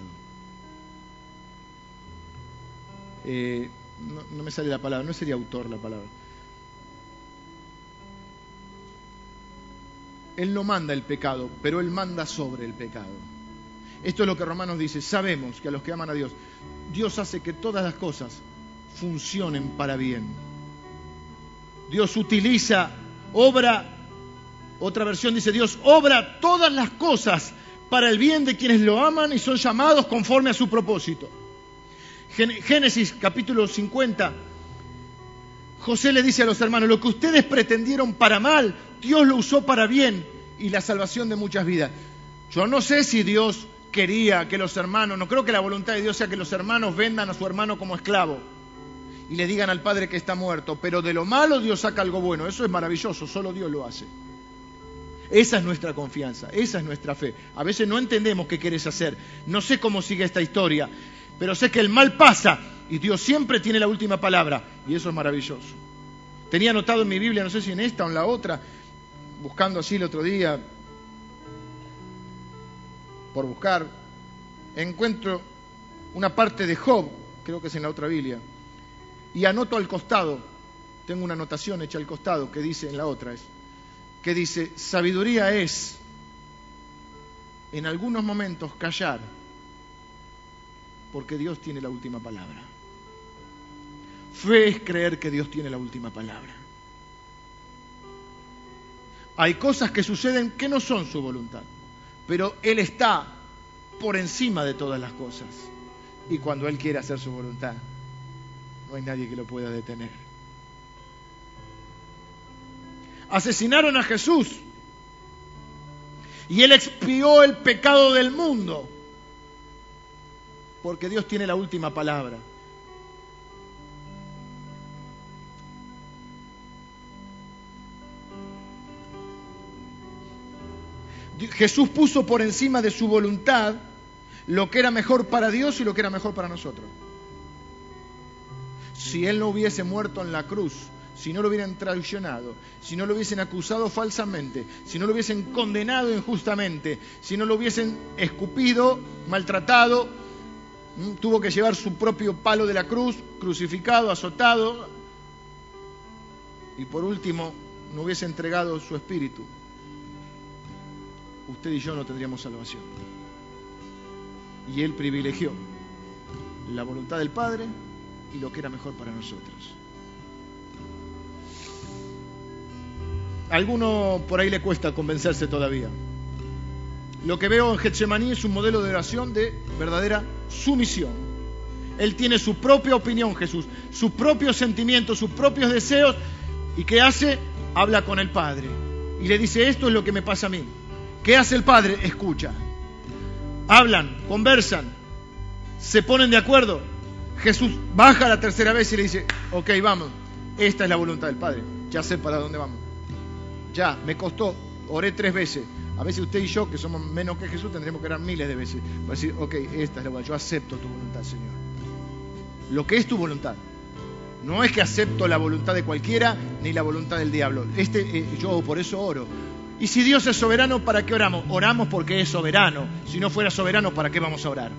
Eh, no me sale la palabra, no sería autor la palabra. Él no manda el pecado, pero Él manda sobre el pecado. Esto es lo que Romanos dice. Sabemos que a los que aman a Dios, Dios hace que todas las cosas funcionen para bien. Dios utiliza, obra, otra versión dice, Dios obra todas las cosas para el bien de quienes lo aman y son llamados conforme a su propósito. Génesis capítulo 50, José le dice a los hermanos, lo que ustedes pretendieron para mal, Dios lo usó para bien y la salvación de muchas vidas. Yo no sé si Dios quería que los hermanos, no creo que la voluntad de Dios sea que los hermanos vendan a su hermano como esclavo y le digan al padre que está muerto, pero de lo malo Dios saca algo bueno, eso es maravilloso, solo Dios lo hace. Esa es nuestra confianza, esa es nuestra fe. A veces no entendemos qué quieres hacer, no sé cómo sigue esta historia, pero sé que el mal pasa y Dios siempre tiene la última palabra y eso es maravilloso. Tenía anotado en mi Biblia, no sé si en esta o en la otra, buscando así el otro día, por buscar, encuentro una parte de Job, creo que es en la otra Biblia, y anoto al costado, tengo una anotación hecha al costado que dice en la otra, es, que dice, sabiduría es en algunos momentos callar, porque Dios tiene la última palabra. Fe es creer que Dios tiene la última palabra. Hay cosas que suceden que no son su voluntad, pero Él está por encima de todas las cosas. Y cuando Él quiere hacer su voluntad, no hay nadie que lo pueda detener. Asesinaron a Jesús y Él expió el pecado del mundo, porque Dios tiene la última palabra. Jesús puso por encima de su voluntad lo que era mejor para Dios y lo que era mejor para nosotros. Si Él no hubiese muerto en la cruz, si no lo hubieran traicionado, si no lo hubiesen acusado falsamente, si no lo hubiesen condenado injustamente, si no lo hubiesen escupido, maltratado, tuvo que llevar su propio palo de la cruz, crucificado, azotado, y por último, no hubiese entregado su espíritu usted y yo no tendríamos salvación. Y Él privilegió la voluntad del Padre y lo que era mejor para nosotros. alguno por ahí le cuesta convencerse todavía. Lo que veo en Getsemaní es un modelo de oración de verdadera sumisión. Él tiene su propia opinión, Jesús, sus propios sentimientos, sus propios deseos, y ¿qué hace? Habla con el Padre. Y le dice, esto es lo que me pasa a mí. ¿Qué hace el Padre? Escucha. Hablan, conversan, se ponen de acuerdo. Jesús baja la tercera vez y le dice, ok, vamos, esta es la voluntad del Padre, ya sé para dónde vamos. Ya, me costó, oré tres veces, a veces usted y yo, que somos menos que Jesús, tendremos que orar miles de veces. Para decir, ok, esta es la voluntad, yo acepto tu voluntad, Señor. Lo que es tu voluntad. No es que acepto la voluntad de cualquiera ni la voluntad del diablo. Este, eh, yo por eso oro. Y si Dios es soberano, ¿para qué oramos? Oramos porque es soberano. Si no fuera soberano, ¿para qué vamos a orar?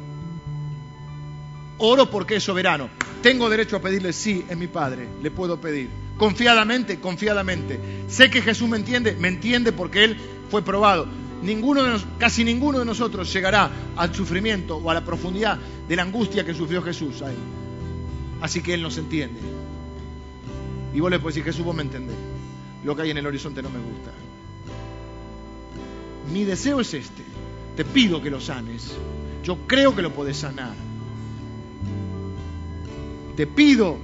Oro porque es soberano. Tengo derecho a pedirle sí, es mi Padre, le puedo pedir. Confiadamente, confiadamente. Sé que Jesús me entiende, me entiende porque Él fue probado. Casi ninguno de nosotros llegará al sufrimiento o a la profundidad de la angustia que sufrió Jesús ahí. Así que Él nos entiende. Y vos le podés decir, Jesús, vos me entendés. Lo que hay en el horizonte no me gusta. Mi deseo es este. Te pido que lo sanes. Yo creo que lo podés sanar. Te pido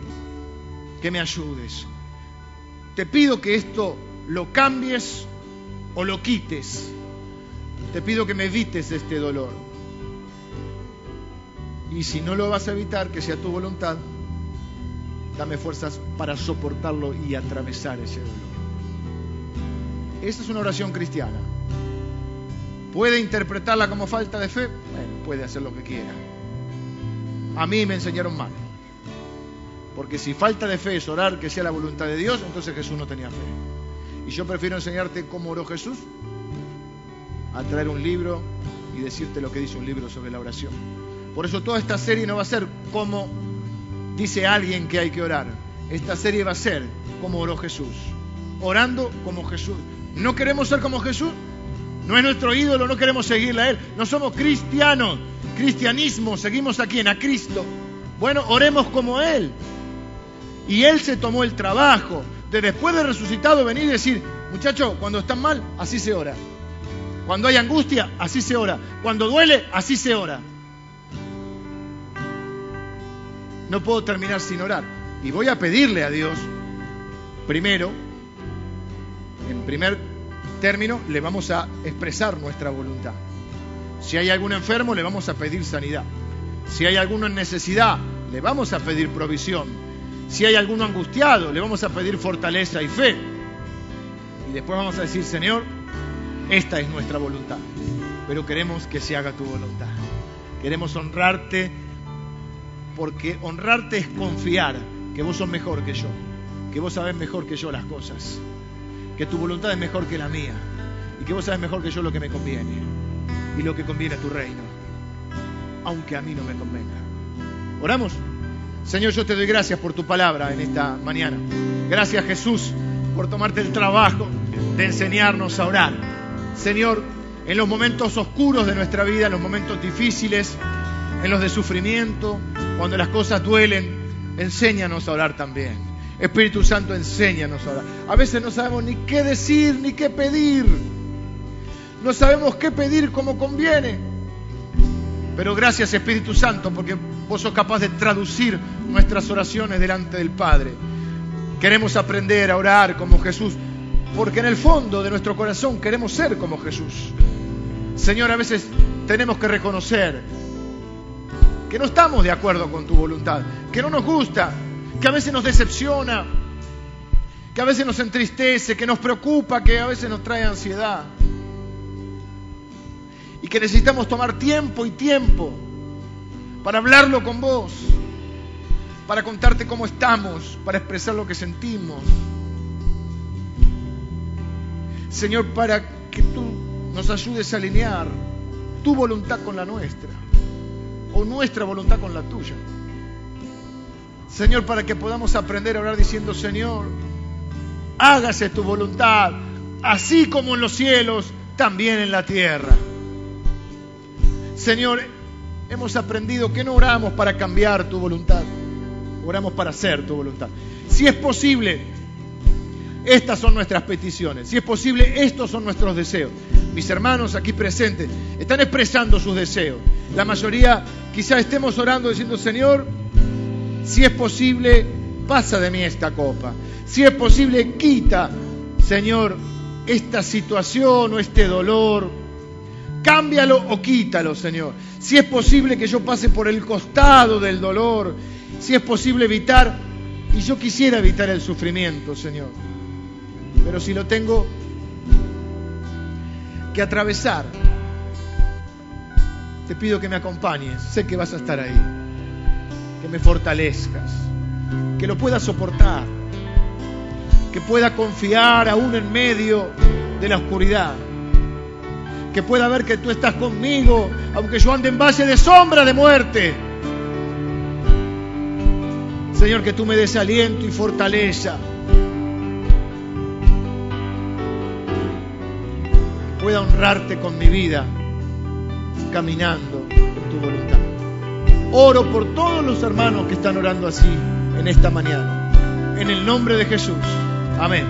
que me ayudes. Te pido que esto lo cambies o lo quites. Te pido que me evites este dolor. Y si no lo vas a evitar, que sea tu voluntad, dame fuerzas para soportarlo y atravesar ese dolor. Esta es una oración cristiana. ¿Puede interpretarla como falta de fe? Bueno, puede hacer lo que quiera. A mí me enseñaron mal. Porque si falta de fe es orar que sea la voluntad de Dios, entonces Jesús no tenía fe. Y yo prefiero enseñarte cómo oró Jesús a traer un libro y decirte lo que dice un libro sobre la oración. Por eso toda esta serie no va a ser como dice alguien que hay que orar. Esta serie va a ser como oró Jesús. Orando como Jesús. ¿No queremos ser como Jesús? No es nuestro ídolo, no queremos seguirle a Él. No somos cristianos. Cristianismo, seguimos a quién? A Cristo. Bueno, oremos como Él. Y Él se tomó el trabajo de después de resucitado venir y decir, muchachos, cuando están mal, así se ora. Cuando hay angustia, así se ora. Cuando duele, así se ora. No puedo terminar sin orar. Y voy a pedirle a Dios, primero, en primer término, le vamos a expresar nuestra voluntad. Si hay algún enfermo, le vamos a pedir sanidad. Si hay alguno en necesidad, le vamos a pedir provisión. Si hay alguno angustiado, le vamos a pedir fortaleza y fe. Y después vamos a decir, Señor, esta es nuestra voluntad, pero queremos que se haga tu voluntad. Queremos honrarte porque honrarte es confiar que vos sos mejor que yo, que vos sabés mejor que yo las cosas, que tu voluntad es mejor que la mía y que vos sabés mejor que yo lo que me conviene y lo que conviene a tu reino, aunque a mí no me convenga. ¿Oramos? Señor, yo te doy gracias por tu palabra en esta mañana. Gracias Jesús por tomarte el trabajo de enseñarnos a orar. Señor, en los momentos oscuros de nuestra vida, en los momentos difíciles, en los de sufrimiento, cuando las cosas duelen, enséñanos a orar también. Espíritu Santo, enséñanos a orar. A veces no sabemos ni qué decir ni qué pedir. No sabemos qué pedir como conviene. Pero gracias Espíritu Santo porque vos sos capaz de traducir nuestras oraciones delante del Padre. Queremos aprender a orar como Jesús porque en el fondo de nuestro corazón queremos ser como Jesús. Señor, a veces tenemos que reconocer que no estamos de acuerdo con tu voluntad, que no nos gusta, que a veces nos decepciona, que a veces nos entristece, que nos preocupa, que a veces nos trae ansiedad. Y que necesitamos tomar tiempo y tiempo para hablarlo con vos, para contarte cómo estamos, para expresar lo que sentimos. Señor, para que tú nos ayudes a alinear tu voluntad con la nuestra o nuestra voluntad con la tuya. Señor, para que podamos aprender a orar diciendo, Señor, hágase tu voluntad, así como en los cielos, también en la tierra. Señor, hemos aprendido que no oramos para cambiar tu voluntad, oramos para hacer tu voluntad. Si es posible, estas son nuestras peticiones. Si es posible, estos son nuestros deseos. Mis hermanos aquí presentes están expresando sus deseos. La mayoría quizá estemos orando diciendo, Señor, si es posible, pasa de mí esta copa. Si es posible, quita, Señor, esta situación o este dolor. Cámbialo o quítalo, Señor. Si es posible que yo pase por el costado del dolor. Si es posible evitar, y yo quisiera evitar el sufrimiento, Señor. Pero si lo tengo que atravesar, te pido que me acompañes. Sé que vas a estar ahí. Que me fortalezcas. Que lo pueda soportar. Que pueda confiar aún en medio de la oscuridad. Que pueda ver que tú estás conmigo, aunque yo ande en valle de sombra de muerte. Señor, que tú me des aliento y fortaleza pueda honrarte con mi vida caminando en tu voluntad. Oro por todos los hermanos que están orando así en esta mañana. En el nombre de Jesús. Amén.